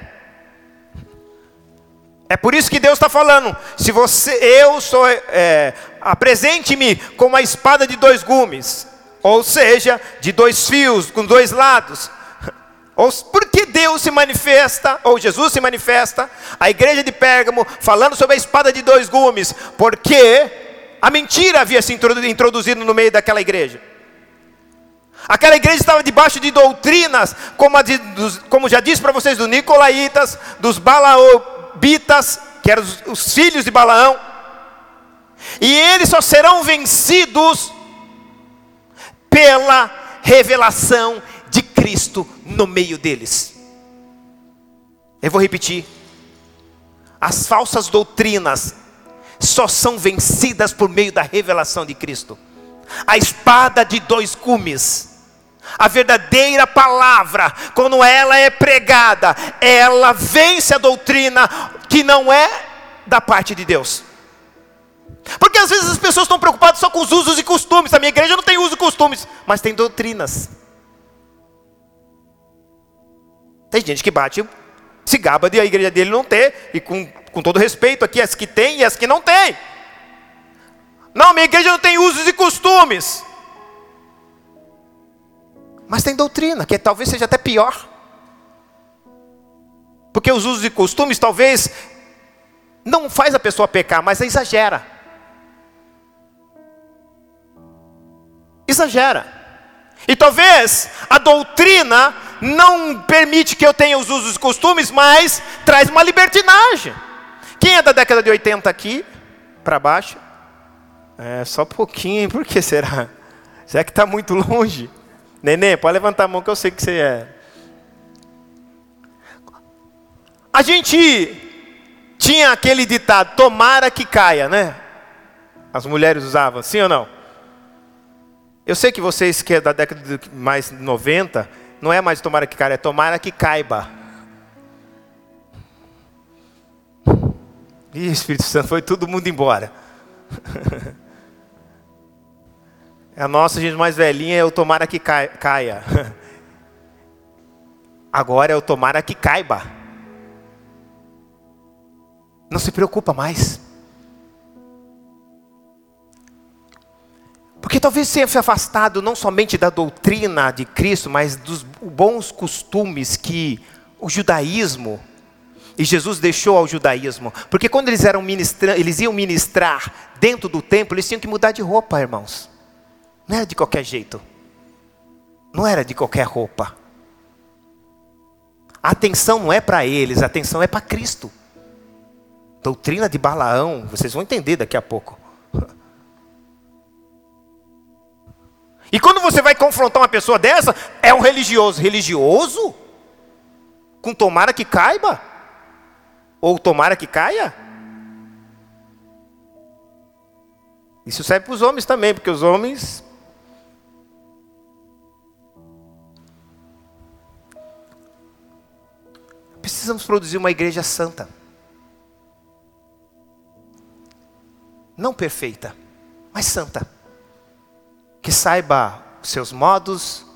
Speaker 1: É por isso que Deus está falando. Se você, eu sou, é, apresente-me com uma espada de dois gumes, ou seja, de dois fios, com dois lados. Ou, porque Deus se manifesta, ou Jesus se manifesta, a igreja de Pérgamo, falando sobre a espada de dois gumes, porque a mentira havia se introduzido no meio daquela igreja. Aquela igreja estava debaixo de doutrinas, como, de, dos, como já disse para vocês, dos Nicolaitas, dos Balaobitas, que eram os, os filhos de Balaão. E eles só serão vencidos pela revelação de Cristo no meio deles. Eu vou repetir. As falsas doutrinas só são vencidas por meio da revelação de Cristo. A espada de dois cumes. A verdadeira palavra, quando ela é pregada, ela vence a doutrina que não é da parte de Deus. Porque às vezes as pessoas estão preocupadas só com os usos e costumes. A minha igreja não tem usos e costumes, mas tem doutrinas. Tem gente que bate, se gaba de a igreja dele não ter, e com com todo respeito aqui, as que têm e as que não têm. Não, minha igreja não tem usos e costumes. Mas tem doutrina, que talvez seja até pior. Porque os usos e costumes talvez não faz a pessoa pecar, mas exagera. Exagera. E talvez a doutrina não permite que eu tenha os usos e costumes, mas traz uma libertinagem. Quem é da década de 80 aqui? Para baixo? É, só pouquinho? Por que será? Será que está muito longe? Nenê, pode levantar a mão que eu sei que você é. A gente tinha aquele ditado, tomara que caia, né? As mulheres usavam, sim ou não? Eu sei que vocês que é da década de mais 90, não é mais tomara que caia, é tomara que caiba. Ih, Espírito Santo, foi todo mundo embora. A nossa gente mais velhinha é o tomara que caia. Agora é o tomara que caiba. Não se preocupa mais. Porque talvez tenha se afastado não somente da doutrina de Cristo, mas dos bons costumes que o judaísmo e Jesus deixou ao judaísmo, porque quando eles eram ministra eles iam ministrar dentro do templo, eles tinham que mudar de roupa, irmãos. Não era de qualquer jeito. Não era de qualquer roupa. A atenção não é para eles, a atenção é para Cristo. Doutrina de Balaão, vocês vão entender daqui a pouco. E quando você vai confrontar uma pessoa dessa, é um religioso. Religioso? Com tomara que caiba? Ou tomara que caia? Isso serve para os homens também, porque os homens. Precisamos produzir uma igreja santa. Não perfeita, mas santa. Que saiba os seus modos,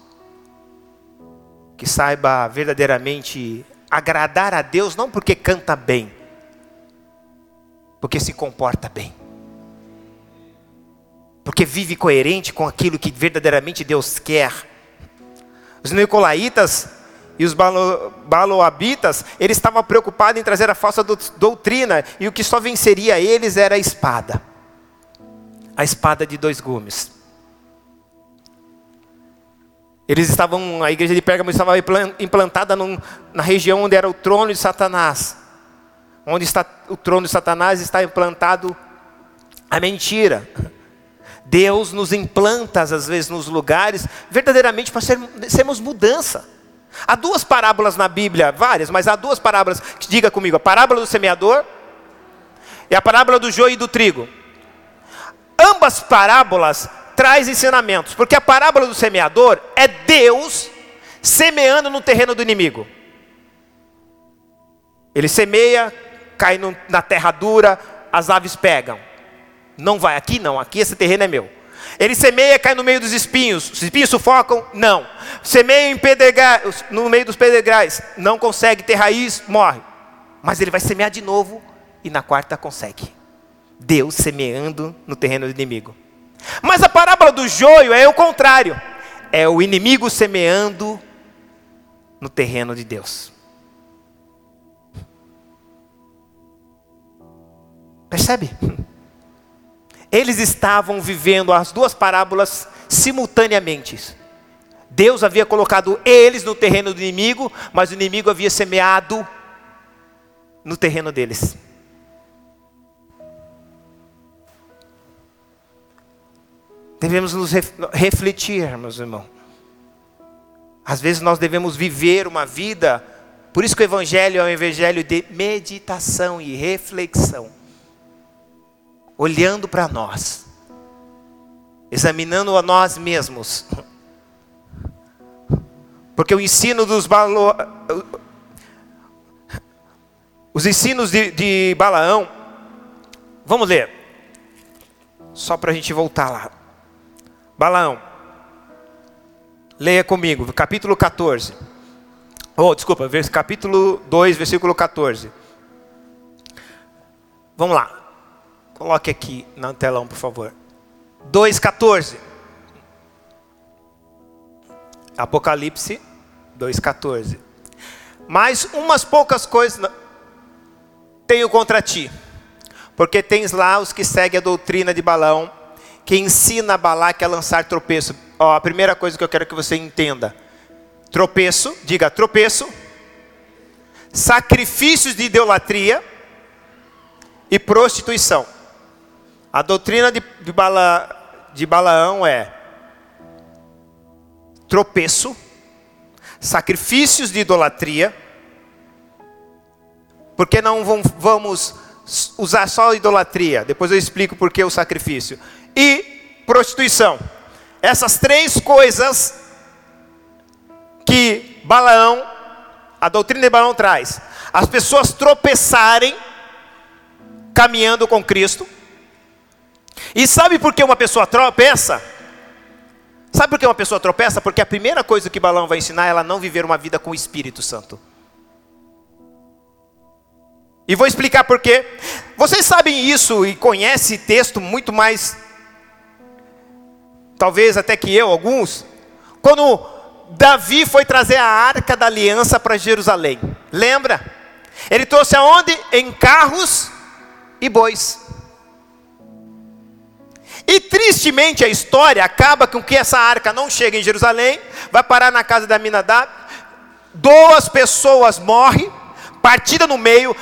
Speaker 1: que saiba verdadeiramente agradar a Deus, não porque canta bem, porque se comporta bem porque vive coerente com aquilo que verdadeiramente Deus quer. Os Nicolaitas e os Balo, Baloabitas, eles estavam preocupados em trazer a falsa doutrina, e o que só venceria eles era a espada. A espada de dois gumes. Eles estavam, a igreja de Pérgamo estava implantada num, na região onde era o trono de Satanás. Onde está o trono de Satanás está implantado a mentira. Deus nos implanta, às vezes, nos lugares, verdadeiramente para ser, sermos mudança. Há duas parábolas na Bíblia, várias, mas há duas parábolas, diga comigo, a parábola do semeador e a parábola do joio e do trigo. Ambas parábolas traz ensinamentos, porque a parábola do semeador é Deus semeando no terreno do inimigo. Ele semeia, cai no, na terra dura, as aves pegam. Não vai aqui, não. Aqui esse terreno é meu. Ele semeia, cai no meio dos espinhos. Os espinhos sufocam? Não. Semeia em pedregais, no meio dos pedregais. Não consegue ter raiz, morre. Mas ele vai semear de novo e na quarta consegue. Deus semeando no terreno do inimigo. Mas a parábola do joio é o contrário. É o inimigo semeando no terreno de Deus. Percebe? Eles estavam vivendo as duas parábolas simultaneamente. Deus havia colocado eles no terreno do inimigo, mas o inimigo havia semeado no terreno deles. Devemos nos refletir, meus irmãos. Às vezes nós devemos viver uma vida, por isso que o Evangelho é um Evangelho de meditação e reflexão olhando para nós, examinando a nós mesmos. Porque o ensino dos Balo... os ensinos de, de Balaão, vamos ler, só para a gente voltar lá. Balaão, leia comigo, capítulo 14. Oh, desculpa, capítulo 2, versículo 14. Vamos lá. Coloque aqui na telão, por favor. 2,14. Apocalipse 2,14. Mas umas poucas coisas tenho contra ti, porque tens lá os que seguem a doutrina de Balão, que ensina a Balaque a lançar tropeço. Ó, a primeira coisa que eu quero que você entenda: tropeço, diga tropeço, sacrifícios de idolatria e prostituição. A doutrina de, de, Bala, de Balaão é tropeço, sacrifícios de idolatria, porque não vamos usar só idolatria, depois eu explico por que o sacrifício, e prostituição. Essas três coisas que Balaão, a doutrina de Balaão traz, as pessoas tropeçarem caminhando com Cristo, e sabe por que uma pessoa tropeça? Sabe por que uma pessoa tropeça? Porque a primeira coisa que Balão vai ensinar é ela não viver uma vida com o Espírito Santo. E vou explicar por quê. Vocês sabem isso e conhecem texto muito mais, talvez até que eu, alguns. Quando Davi foi trazer a arca da aliança para Jerusalém. Lembra? Ele trouxe aonde? Em carros e bois. E tristemente a história acaba com que essa arca não chega em Jerusalém, vai parar na casa da Minadab, duas pessoas morrem, partida no meio.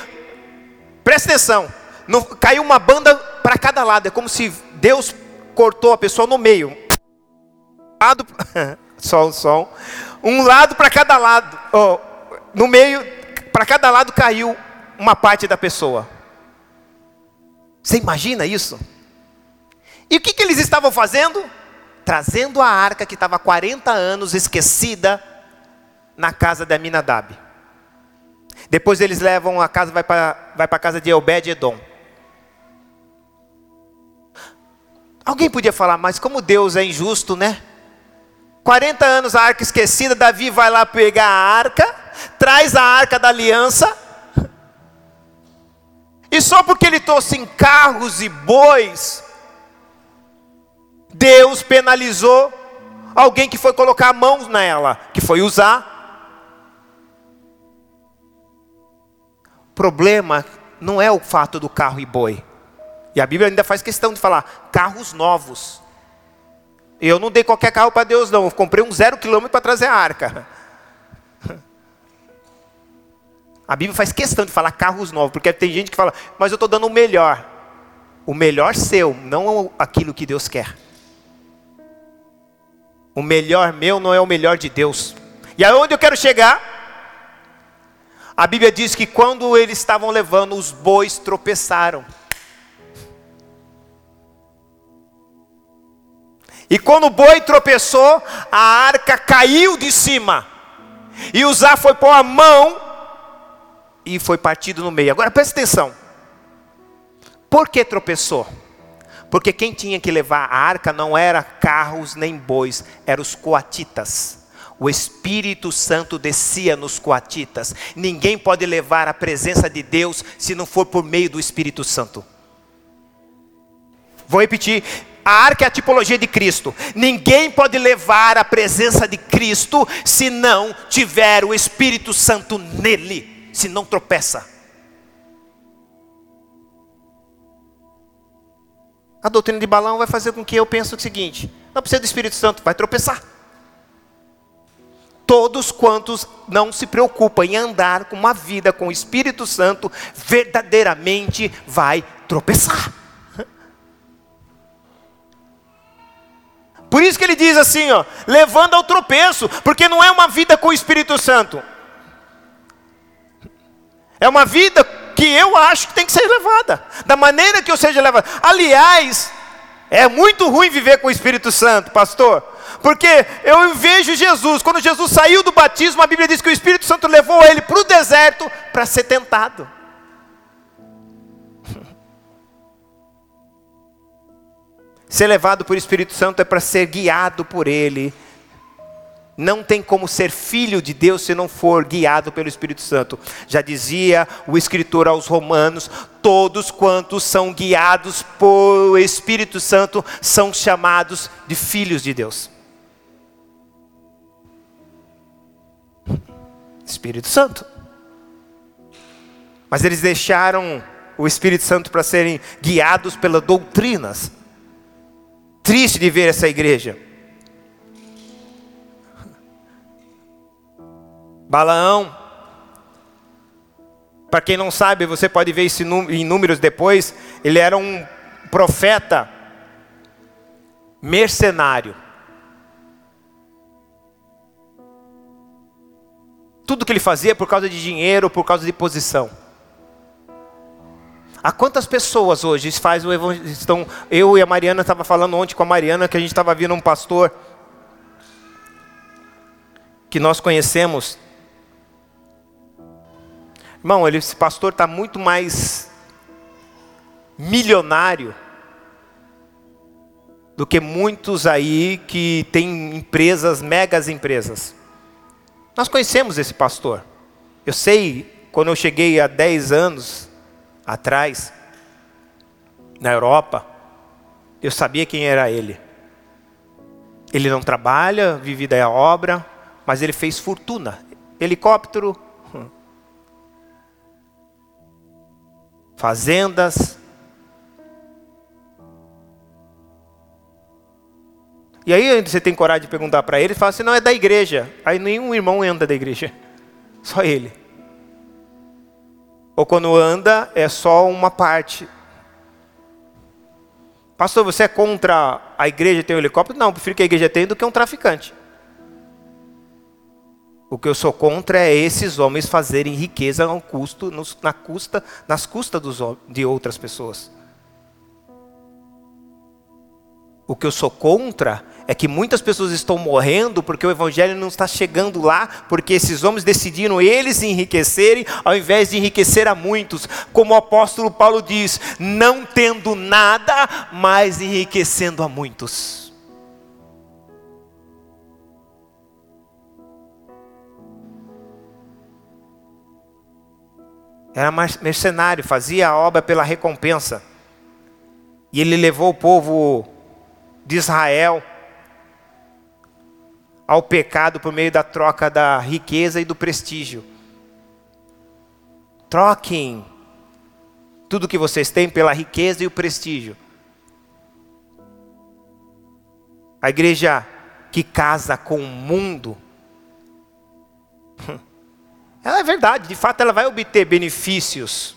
Speaker 1: Presta atenção, caiu uma banda para cada lado. É como se Deus cortou a pessoa no meio. Lado, som, som. Um lado para cada lado. Oh, no meio, para cada lado caiu uma parte da pessoa. Você imagina isso? E o que, que eles estavam fazendo? Trazendo a arca que estava há 40 anos esquecida na casa de Aminadab. Depois eles levam a casa, vai para vai a casa de Obed Edom. Alguém podia falar, mas como Deus é injusto, né? 40 anos a arca esquecida, Davi vai lá pegar a arca, traz a arca da aliança, e só porque ele trouxe em carros e bois, Deus penalizou alguém que foi colocar a mão nela, que foi usar. O problema não é o fato do carro e boi. E a Bíblia ainda faz questão de falar carros novos. Eu não dei qualquer carro para Deus, não. Eu comprei um zero quilômetro para trazer a arca. A Bíblia faz questão de falar carros novos, porque tem gente que fala, mas eu estou dando o melhor. O melhor seu, não aquilo que Deus quer. O melhor meu não é o melhor de Deus. E aonde eu quero chegar? A Bíblia diz que quando eles estavam levando, os bois tropeçaram. E quando o boi tropeçou, a arca caiu de cima. E Uzá foi pôr a mão e foi partido no meio. Agora preste atenção. Por que tropeçou? Porque quem tinha que levar a arca não era carros nem bois, eram os coatitas. O Espírito Santo descia nos coatitas. Ninguém pode levar a presença de Deus se não for por meio do Espírito Santo. Vou repetir. A arca é a tipologia de Cristo. Ninguém pode levar a presença de Cristo se não tiver o Espírito Santo nele se não tropeça. A doutrina de Balão vai fazer com que eu pense o seguinte: não precisa do Espírito Santo, vai tropeçar. Todos quantos não se preocupam em andar com uma vida com o Espírito Santo, verdadeiramente vai tropeçar. Por isso que ele diz assim, ó, levando ao tropeço, porque não é uma vida com o Espírito Santo. É uma vida que eu acho que tem que ser levada, da maneira que eu seja levado. Aliás, é muito ruim viver com o Espírito Santo, pastor, porque eu vejo Jesus, quando Jesus saiu do batismo, a Bíblia diz que o Espírito Santo levou ele para o deserto para ser tentado. Ser levado por Espírito Santo é para ser guiado por Ele não tem como ser filho de Deus se não for guiado pelo Espírito Santo. Já dizia o escritor aos Romanos: todos quantos são guiados por Espírito Santo são chamados de filhos de Deus. Espírito Santo. Mas eles deixaram o Espírito Santo para serem guiados pelas doutrinas. Triste de ver essa igreja. Balaão. Para quem não sabe, você pode ver isso em números depois. Ele era um profeta mercenário. Tudo que ele fazia por causa de dinheiro, por causa de posição. Há quantas pessoas hoje faz o? Estão, eu e a Mariana estava falando ontem com a Mariana que a gente estava vendo um pastor que nós conhecemos Irmão, ele, esse pastor está muito mais milionário do que muitos aí que têm empresas, megas empresas. Nós conhecemos esse pastor. Eu sei, quando eu cheguei há 10 anos atrás, na Europa, eu sabia quem era ele. Ele não trabalha, vive da obra, mas ele fez fortuna. Helicóptero, fazendas. E aí você tem coragem de perguntar para ele, fala assim, não, é da igreja. Aí nenhum irmão anda da igreja, só ele. Ou quando anda, é só uma parte Pastor, você é contra a igreja ter um helicóptero? Não, prefiro que a igreja tenha do que um traficante. O que eu sou contra é esses homens fazerem riqueza ao custo, na custa, nas custas dos, de outras pessoas. O que eu sou contra é que muitas pessoas estão morrendo porque o evangelho não está chegando lá, porque esses homens decidiram eles enriquecerem ao invés de enriquecer a muitos. Como o apóstolo Paulo diz: não tendo nada, mas enriquecendo a muitos. Era mercenário, fazia a obra pela recompensa. E ele levou o povo de Israel ao pecado por meio da troca da riqueza e do prestígio. Troquem tudo que vocês têm pela riqueza e o prestígio. A igreja que casa com o mundo, ela é verdade, de fato ela vai obter benefícios,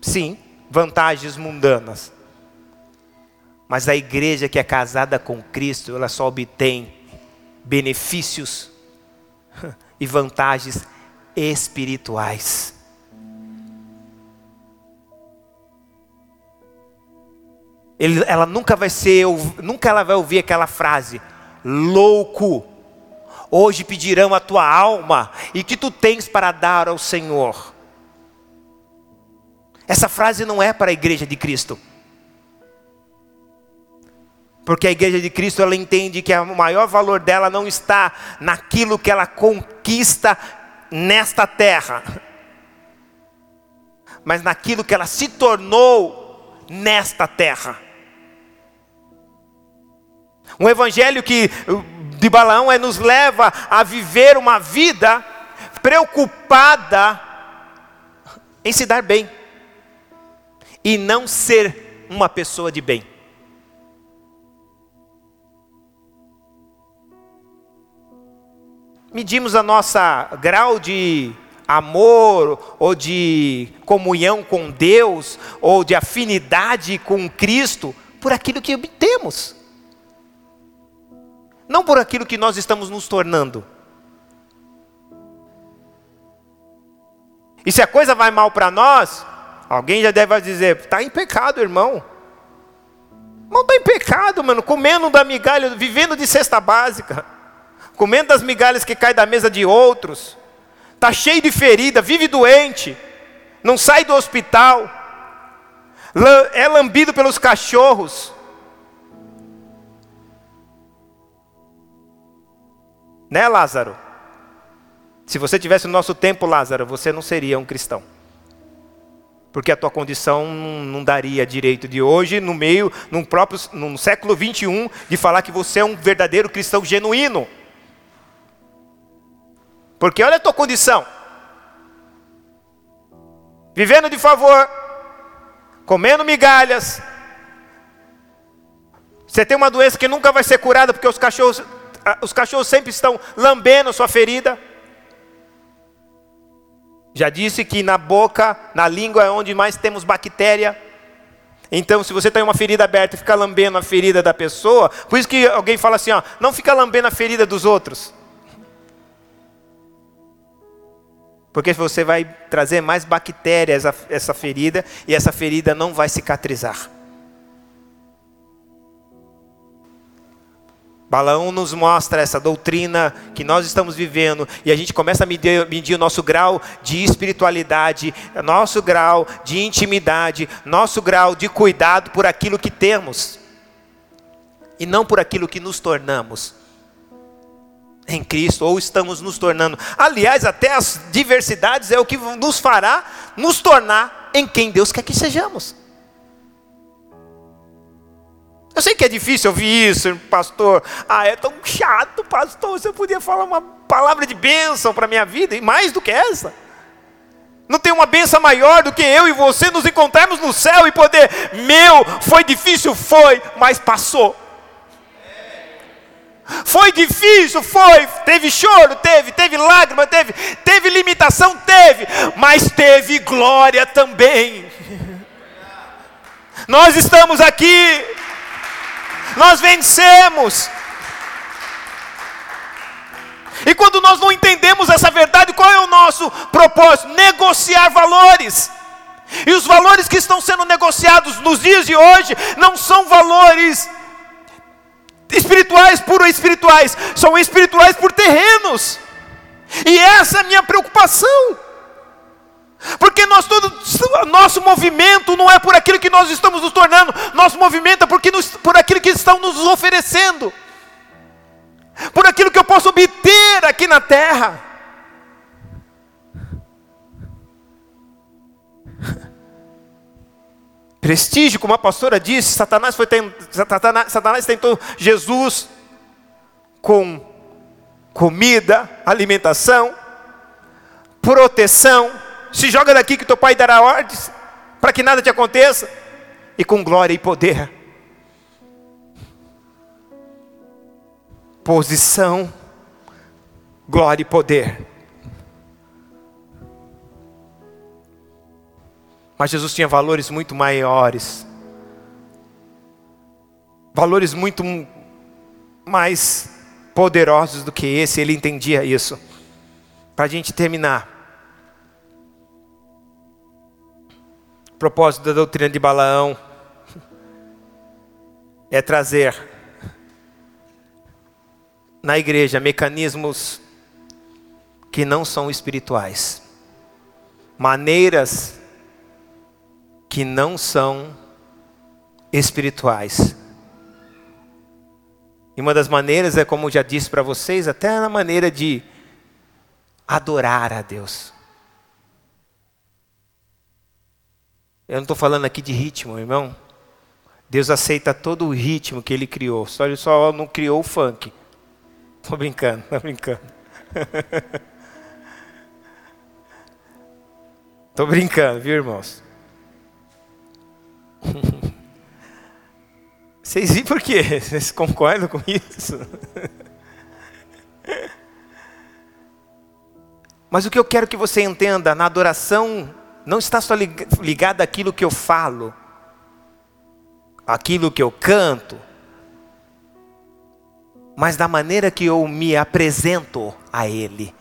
Speaker 1: sim, vantagens mundanas. Mas a igreja que é casada com Cristo, ela só obtém benefícios e vantagens espirituais. Ele, ela nunca vai ser, nunca ela vai ouvir aquela frase, louco. Hoje pedirão a tua alma e que tu tens para dar ao Senhor. Essa frase não é para a igreja de Cristo. Porque a igreja de Cristo ela entende que o maior valor dela não está naquilo que ela conquista nesta terra, mas naquilo que ela se tornou nesta terra. Um evangelho que de Balaão é nos leva a viver uma vida preocupada em se dar bem e não ser uma pessoa de bem. Medimos a nossa grau de amor ou de comunhão com Deus ou de afinidade com Cristo por aquilo que obtemos. Não por aquilo que nós estamos nos tornando. E se a coisa vai mal para nós, alguém já deve dizer: está em pecado, irmão. Não está em pecado, mano, comendo da migalha, vivendo de cesta básica comendo das migalhas que caem da mesa de outros, está cheio de ferida, vive doente, não sai do hospital, é lambido pelos cachorros. Né, Lázaro? Se você tivesse o nosso tempo, Lázaro, você não seria um cristão. Porque a tua condição não daria direito de hoje, no meio, no próprio, no século 21, de falar que você é um verdadeiro cristão genuíno. Porque olha a tua condição. Vivendo de favor, comendo migalhas. Você tem uma doença que nunca vai ser curada porque os cachorros, os cachorros sempre estão lambendo a sua ferida. Já disse que na boca, na língua é onde mais temos bactéria. Então, se você tem uma ferida aberta e fica lambendo a ferida da pessoa, por isso que alguém fala assim, ó, não fica lambendo a ferida dos outros. Porque você vai trazer mais bactérias a essa ferida e essa ferida não vai cicatrizar. Balaão nos mostra essa doutrina que nós estamos vivendo e a gente começa a medir, medir, o nosso grau de espiritualidade, nosso grau de intimidade, nosso grau de cuidado por aquilo que temos e não por aquilo que nos tornamos em Cristo, ou estamos nos tornando. Aliás, até as diversidades é o que nos fará nos tornar em quem Deus quer que sejamos. Eu sei que é difícil ouvir isso, pastor. Ah, é tão chato, pastor. Você podia falar uma palavra de bênção para a minha vida, e mais do que essa. Não tem uma benção maior do que eu e você nos encontrarmos no céu e poder, meu, foi difícil, foi, mas passou. Foi difícil, foi. Teve choro, teve. Teve lágrima, teve. Teve limitação, teve. Mas teve glória também. Nós estamos aqui nós vencemos. E quando nós não entendemos essa verdade, qual é o nosso propósito? Negociar valores. E os valores que estão sendo negociados nos dias de hoje não são valores espirituais por espirituais, são espirituais por terrenos. E essa é a minha preocupação. Porque nós todo, nosso movimento não é por aquilo que nós estamos nos tornando, nosso movimento é porque nos, por aquilo que estão nos oferecendo, por aquilo que eu posso obter aqui na terra. Prestígio, como a pastora disse, Satanás, foi Satanás, Satanás tentou Jesus com comida, alimentação, proteção. Se joga daqui que teu pai dará ordens para que nada te aconteça, e com glória e poder. Posição, glória e poder. Mas Jesus tinha valores muito maiores, valores muito mais poderosos do que esse, ele entendia isso. Para a gente terminar, o propósito da doutrina de Balaão é trazer na igreja mecanismos que não são espirituais, maneiras que não são espirituais. E uma das maneiras é, como eu já disse para vocês, até na maneira de adorar a Deus. Eu não estou falando aqui de ritmo, irmão. Deus aceita todo o ritmo que Ele criou. Só Ele só não criou o funk. Estou brincando, estou brincando. Estou brincando, viu, irmãos? Vocês viram por quê? Vocês concordam com isso? Mas o que eu quero que você entenda, na adoração não está só ligada àquilo que eu falo, aquilo que eu canto, mas da maneira que eu me apresento a Ele.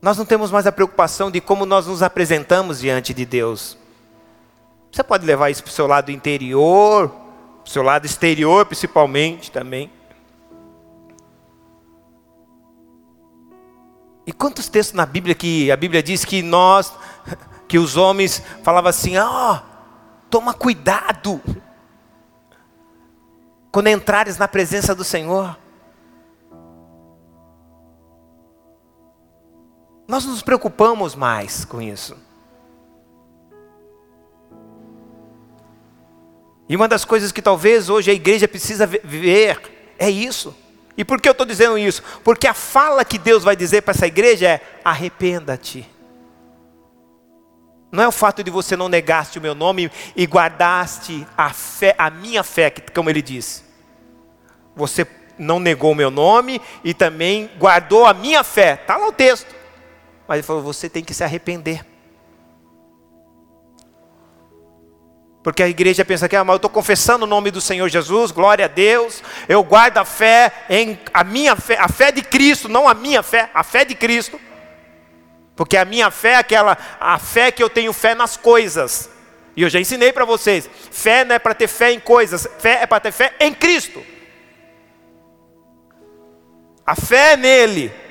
Speaker 1: Nós não temos mais a preocupação de como nós nos apresentamos diante de Deus. Você pode levar isso para o seu lado interior, para o seu lado exterior principalmente também. E quantos textos na Bíblia que a Bíblia diz que nós, que os homens falavam assim, ó, oh, toma cuidado quando entrares na presença do Senhor. Nós nos preocupamos mais com isso. E uma das coisas que talvez hoje a igreja precisa ver é isso. E por que eu estou dizendo isso? Porque a fala que Deus vai dizer para essa igreja é: arrependa-te. Não é o fato de você não negaste o meu nome e guardaste a fé, a minha fé, como ele disse. Você não negou o meu nome e também guardou a minha fé. Está lá o texto. Mas ele falou: você tem que se arrepender. Porque a igreja pensa que ah, mas eu estou confessando o nome do Senhor Jesus, glória a Deus, eu guardo a fé em a minha fé, a fé de Cristo, não a minha fé, a fé de Cristo. Porque a minha fé é aquela, a fé que eu tenho fé nas coisas. E eu já ensinei para vocês, fé não é para ter fé em coisas, fé é para ter fé em Cristo. A fé nele.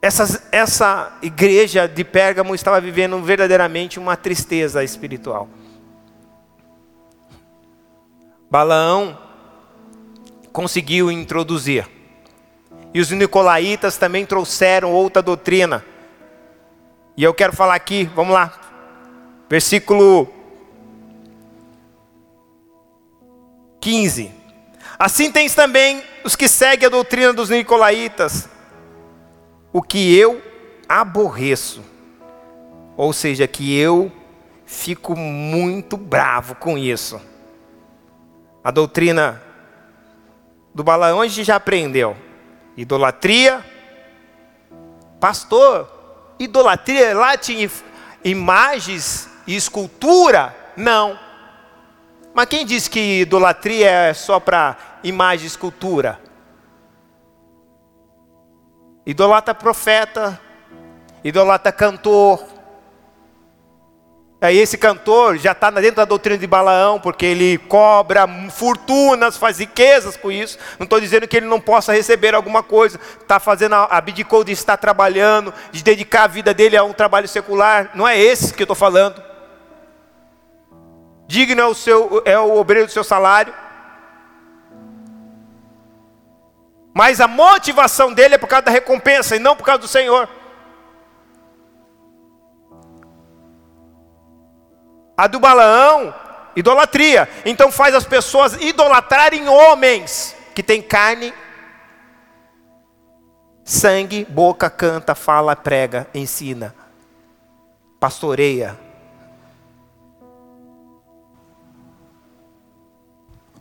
Speaker 1: Essa, essa igreja de Pérgamo estava vivendo verdadeiramente uma tristeza espiritual. Balaão conseguiu introduzir. E os nicolaítas também trouxeram outra doutrina. E eu quero falar aqui, vamos lá. Versículo 15. Assim tens também os que seguem a doutrina dos nicolaítas o que eu aborreço. Ou seja, que eu fico muito bravo com isso. A doutrina do Balaão a gente já aprendeu. Idolatria. Pastor, idolatria, lá tinha imagens e escultura, não. Mas quem diz que idolatria é só para imagem e escultura? Idolata profeta, idolata cantor, Aí esse cantor já está dentro da doutrina de Balaão, porque ele cobra fortunas, faz riquezas com isso. Não estou dizendo que ele não possa receber alguma coisa. Está fazendo, abdicou de estar trabalhando, de dedicar a vida dele a um trabalho secular. Não é esse que eu estou falando. Digno é o, seu, é o obreiro do seu salário. Mas a motivação dele é por causa da recompensa e não por causa do Senhor. A do Balaão, idolatria. Então faz as pessoas idolatrarem homens que têm carne, sangue, boca, canta, fala, prega, ensina, pastoreia.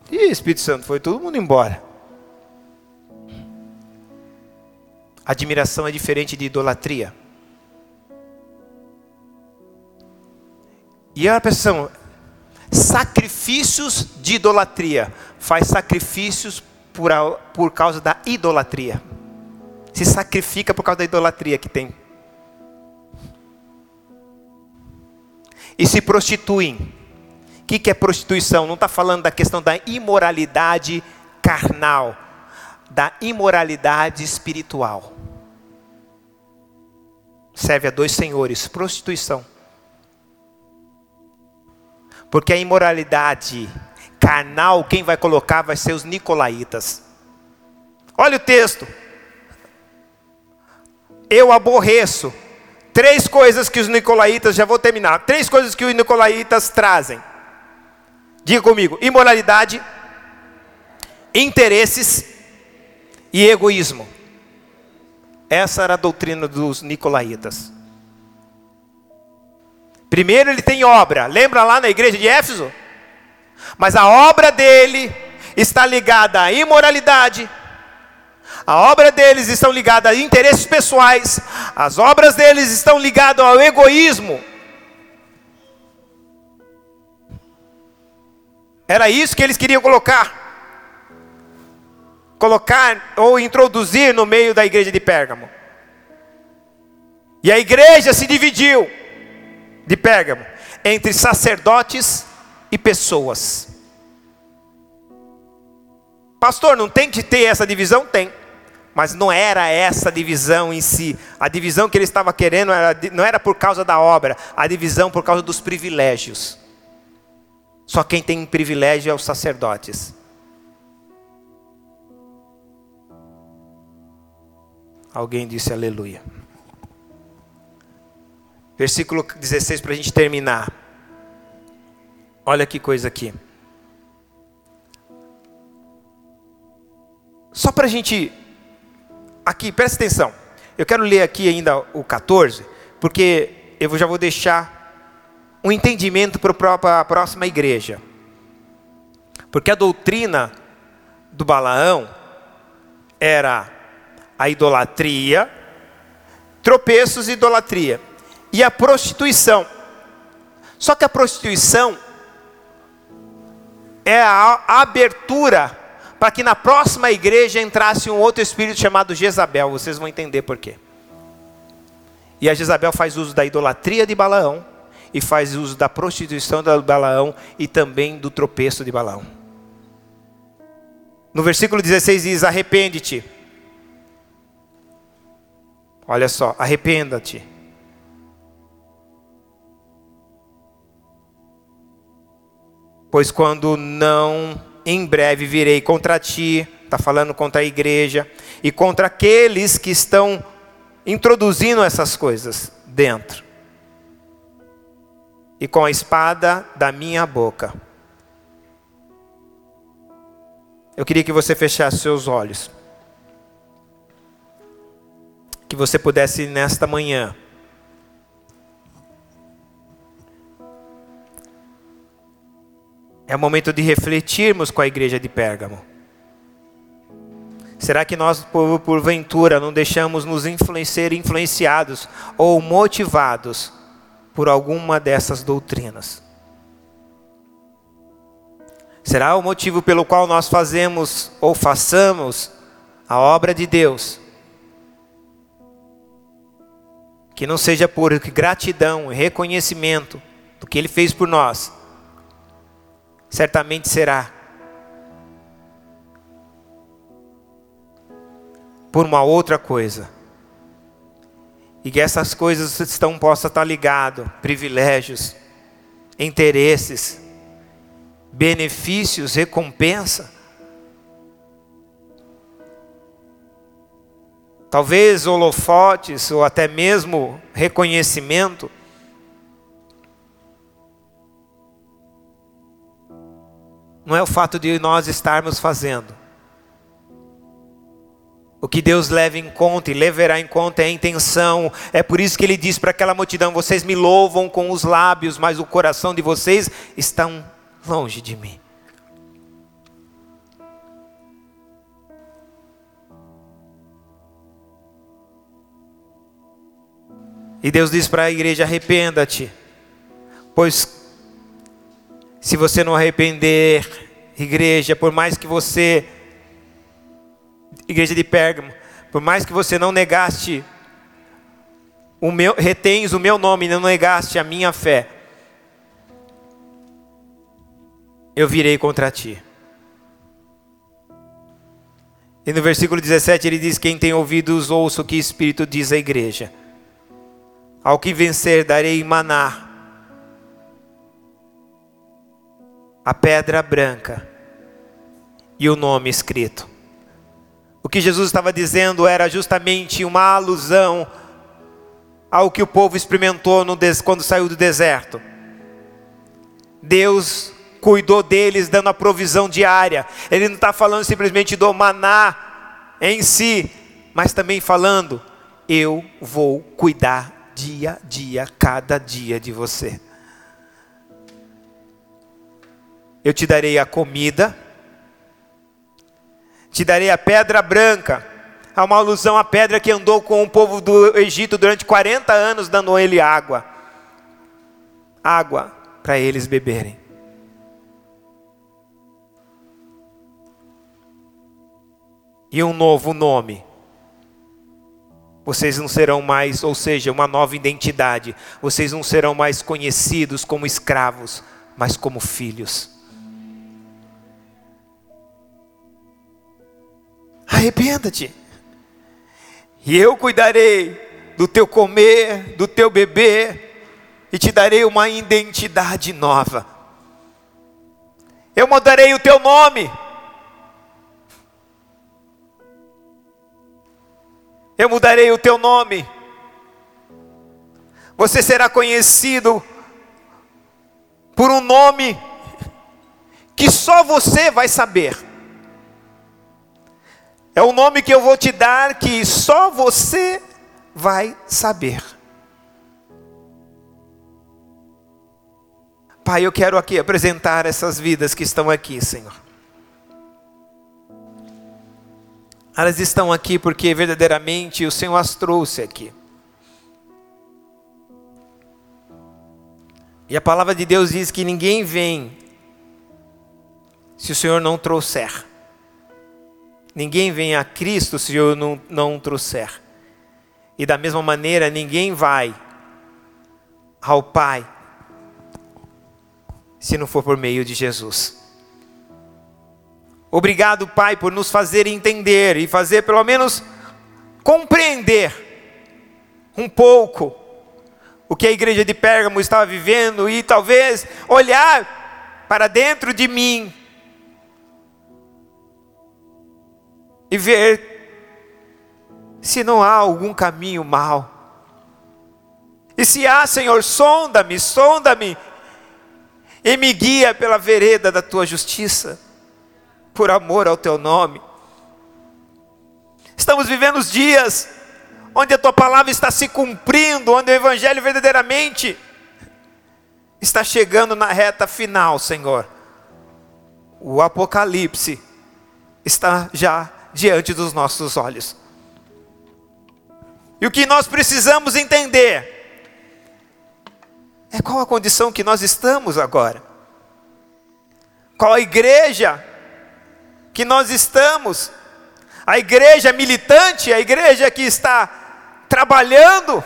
Speaker 1: E Espírito Santo, foi todo mundo embora. Admiração é diferente de idolatria. E a pessoa, sacrifícios de idolatria, faz sacrifícios por, por causa da idolatria. Se sacrifica por causa da idolatria que tem. E se prostituem. O que, que é prostituição? Não está falando da questão da imoralidade carnal, da imoralidade espiritual. Serve a dois senhores: prostituição porque a imoralidade carnal, quem vai colocar vai ser os nicolaítas. Olha o texto. Eu aborreço três coisas que os nicolaítas, já vou terminar, três coisas que os nicolaítas trazem. Diga comigo: imoralidade, interesses e egoísmo. Essa era a doutrina dos nicolaítas. Primeiro ele tem obra, lembra lá na igreja de Éfeso? Mas a obra dele está ligada à imoralidade, a obra deles estão ligada a interesses pessoais, as obras deles estão ligadas ao egoísmo. Era isso que eles queriam colocar. Colocar ou introduzir no meio da igreja de Pérgamo. E a igreja se dividiu de Pérgamo entre sacerdotes e pessoas. Pastor, não tem que ter essa divisão? Tem. Mas não era essa divisão em si. A divisão que ele estava querendo era, não era por causa da obra, a divisão por causa dos privilégios. Só quem tem privilégio é os sacerdotes. Alguém disse aleluia. Versículo 16 para a gente terminar. Olha que coisa aqui. Só para a gente. Aqui, presta atenção. Eu quero ler aqui ainda o 14, porque eu já vou deixar um entendimento para a próxima igreja. Porque a doutrina do Balaão era a idolatria, tropeços e idolatria e a prostituição. Só que a prostituição é a abertura para que na próxima igreja entrasse um outro espírito chamado Jezabel. Vocês vão entender por quê. E a Jezabel faz uso da idolatria de Balaão e faz uso da prostituição de Balaão e também do tropeço de Balaão. No versículo 16 diz: Arrepende-te. Olha só, arrependa-te Pois quando não, em breve virei contra ti, está falando contra a igreja, e contra aqueles que estão introduzindo essas coisas dentro. E com a espada da minha boca. Eu queria que você fechasse seus olhos. Que você pudesse nesta manhã É o momento de refletirmos com a igreja de Pérgamo. Será que nós, por, porventura, não deixamos nos influenciar, influenciados ou motivados por alguma dessas doutrinas. Será o motivo pelo qual nós fazemos ou façamos a obra de Deus? Que não seja por gratidão e reconhecimento do que Ele fez por nós, certamente será por uma outra coisa. E que essas coisas estão possam estar ligadas, privilégios, interesses, benefícios, recompensa. Talvez holofotes ou até mesmo reconhecimento. Não é o fato de nós estarmos fazendo. O que Deus leva em conta e levará em conta é a intenção. É por isso que ele diz para aquela multidão: Vocês me louvam com os lábios, mas o coração de vocês estão longe de mim. E Deus diz para a igreja: arrependa-te, pois se você não arrepender, igreja, por mais que você, igreja de Pérgamo, por mais que você não negaste o meu, retens o meu nome, não negaste a minha fé, eu virei contra ti. E no versículo 17 ele diz: Quem tem ouvidos, ouça o que o Espírito diz à igreja. Ao que vencer, darei maná, a pedra branca e o nome escrito. O que Jesus estava dizendo era justamente uma alusão ao que o povo experimentou quando saiu do deserto. Deus cuidou deles, dando a provisão diária. Ele não está falando simplesmente do maná em si, mas também falando: eu vou cuidar dia a dia, cada dia de você. Eu te darei a comida, te darei a pedra branca. Há uma alusão à pedra que andou com o povo do Egito durante 40 anos, dando a ele água. Água para eles beberem. e um novo nome. Vocês não serão mais, ou seja, uma nova identidade. Vocês não serão mais conhecidos como escravos, mas como filhos. Arrependa-te. E eu cuidarei do teu comer, do teu beber, e te darei uma identidade nova. Eu mudarei o teu nome. Eu mudarei o teu nome. Você será conhecido por um nome que só você vai saber. É o nome que eu vou te dar que só você vai saber. Pai, eu quero aqui apresentar essas vidas que estão aqui, Senhor. Elas estão aqui porque verdadeiramente o Senhor as trouxe aqui. E a palavra de Deus diz que ninguém vem se o Senhor não trouxer. Ninguém vem a Cristo se o Senhor não, não trouxer. E da mesma maneira, ninguém vai ao Pai se não for por meio de Jesus. Obrigado, Pai, por nos fazer entender e fazer pelo menos compreender um pouco o que a igreja de Pérgamo estava vivendo e talvez olhar para dentro de mim e ver se não há algum caminho mal. E se há, Senhor, sonda-me, sonda-me e me guia pela vereda da tua justiça por amor ao teu nome. Estamos vivendo os dias onde a tua palavra está se cumprindo, onde o evangelho verdadeiramente está chegando na reta final, Senhor. O apocalipse está já diante dos nossos olhos. E o que nós precisamos entender É qual a condição que nós estamos agora? Qual a igreja que nós estamos? A igreja militante, a igreja que está trabalhando?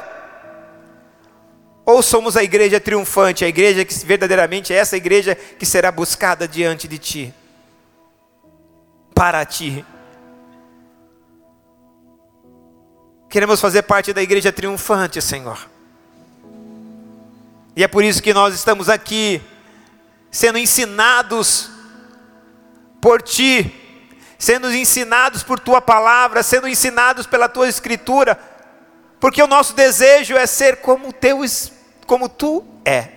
Speaker 1: Ou somos a igreja triunfante, a igreja que verdadeiramente é essa igreja que será buscada diante de ti, para ti? Queremos fazer parte da igreja triunfante, Senhor. E é por isso que nós estamos aqui, sendo ensinados por Ti, sendo ensinados por Tua palavra, sendo ensinados pela Tua Escritura, porque o nosso desejo é ser como, teu, como Tu é.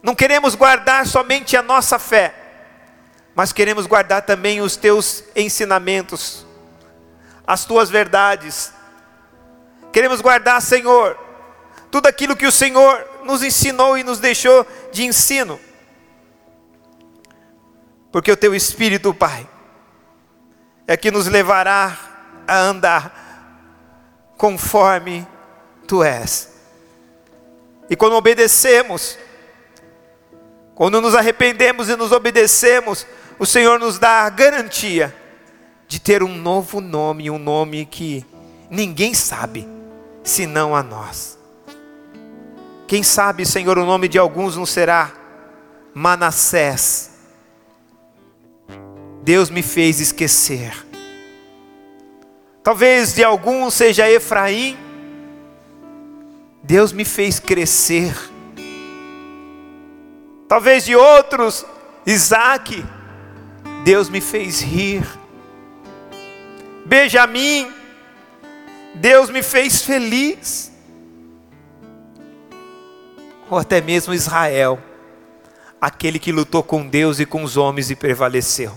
Speaker 1: Não queremos guardar somente a nossa fé, mas queremos guardar também os Teus ensinamentos, as Tuas verdades. Queremos guardar, Senhor, tudo aquilo que o Senhor nos ensinou e nos deixou de ensino. Porque o teu Espírito, Pai, é que nos levará a andar conforme tu és. E quando obedecemos, quando nos arrependemos e nos obedecemos, o Senhor nos dá a garantia de ter um novo nome, um nome que ninguém sabe, senão a nós. Quem sabe, Senhor, o nome de alguns não será Manassés. Deus me fez esquecer. Talvez de alguns seja Efraim. Deus me fez crescer. Talvez de outros, Isaac. Deus me fez rir. Benjamim. Deus me fez feliz ou até mesmo Israel, aquele que lutou com Deus e com os homens e prevaleceu.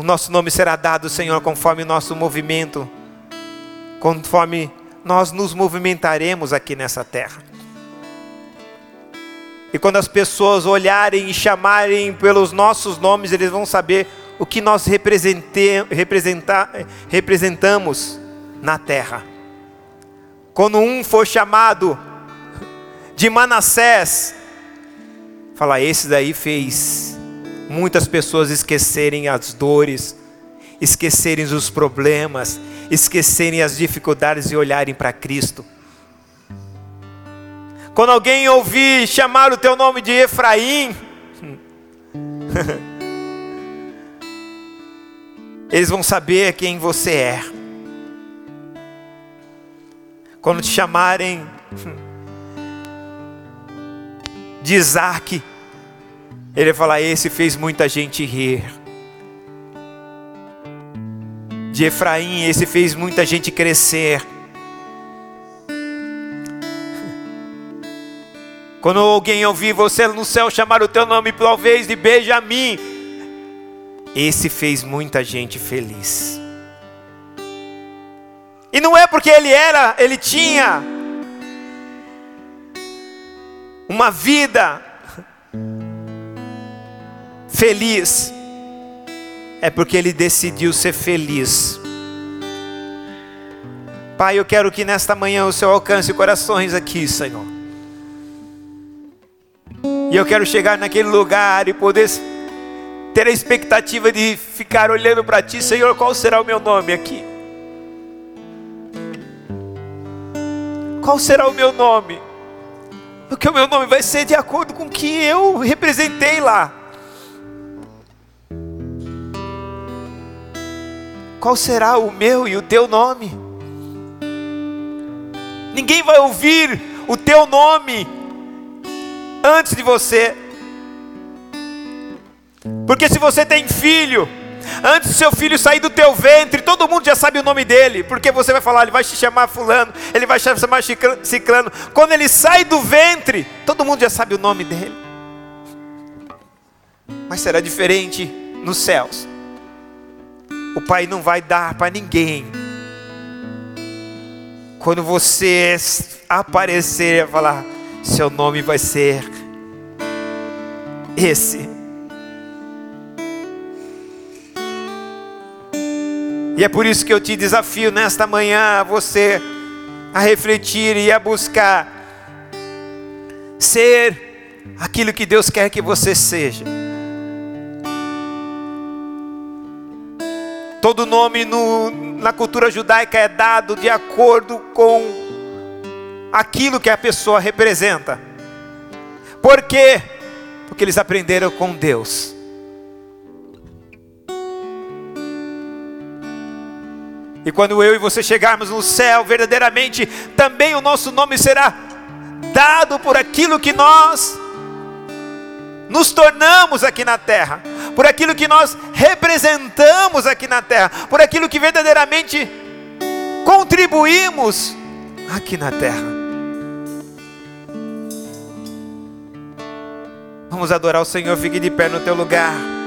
Speaker 1: O nosso nome será dado, Senhor, conforme o nosso movimento, conforme nós nos movimentaremos aqui nessa terra. E quando as pessoas olharem e chamarem pelos nossos nomes, eles vão saber o que nós representamos na terra. Quando um for chamado de Manassés, fala, esse daí fez muitas pessoas esquecerem as dores, esquecerem os problemas, esquecerem as dificuldades e olharem para Cristo. Quando alguém ouvir chamar o teu nome de Efraim, eles vão saber quem você é. Quando te chamarem de Isaac, ele vai falar: Esse fez muita gente rir. De Efraim, esse fez muita gente crescer. Quando alguém ouvir você no céu chamar o teu nome, talvez de Benjamim, esse fez muita gente feliz. E não é porque ele era, ele tinha uma vida feliz. É porque ele decidiu ser feliz. Pai, eu quero que nesta manhã o Senhor alcance corações aqui, Senhor. E eu quero chegar naquele lugar e poder ter a expectativa de ficar olhando para Ti, Senhor, qual será o meu nome aqui? Qual será o meu nome? Porque o meu nome vai ser de acordo com o que eu representei lá. Qual será o meu e o teu nome? Ninguém vai ouvir o teu nome antes de você. Porque se você tem filho, Antes do seu filho sair do teu ventre, todo mundo já sabe o nome dele, porque você vai falar, ele vai te chamar fulano, ele vai te chamar ciclano. Quando ele sai do ventre, todo mundo já sabe o nome dele. Mas será diferente nos céus. O Pai não vai dar para ninguém. Quando você aparecer, vai falar, seu nome vai ser esse. E é por isso que eu te desafio nesta manhã a você a refletir e a buscar ser aquilo que Deus quer que você seja. Todo nome no, na cultura judaica é dado de acordo com aquilo que a pessoa representa. Por quê? Porque eles aprenderam com Deus. E quando eu e você chegarmos no céu, verdadeiramente, também o nosso nome será dado por aquilo que nós nos tornamos aqui na terra por aquilo que nós representamos aqui na terra, por aquilo que verdadeiramente contribuímos aqui na terra. Vamos adorar o Senhor, fique de pé no teu lugar.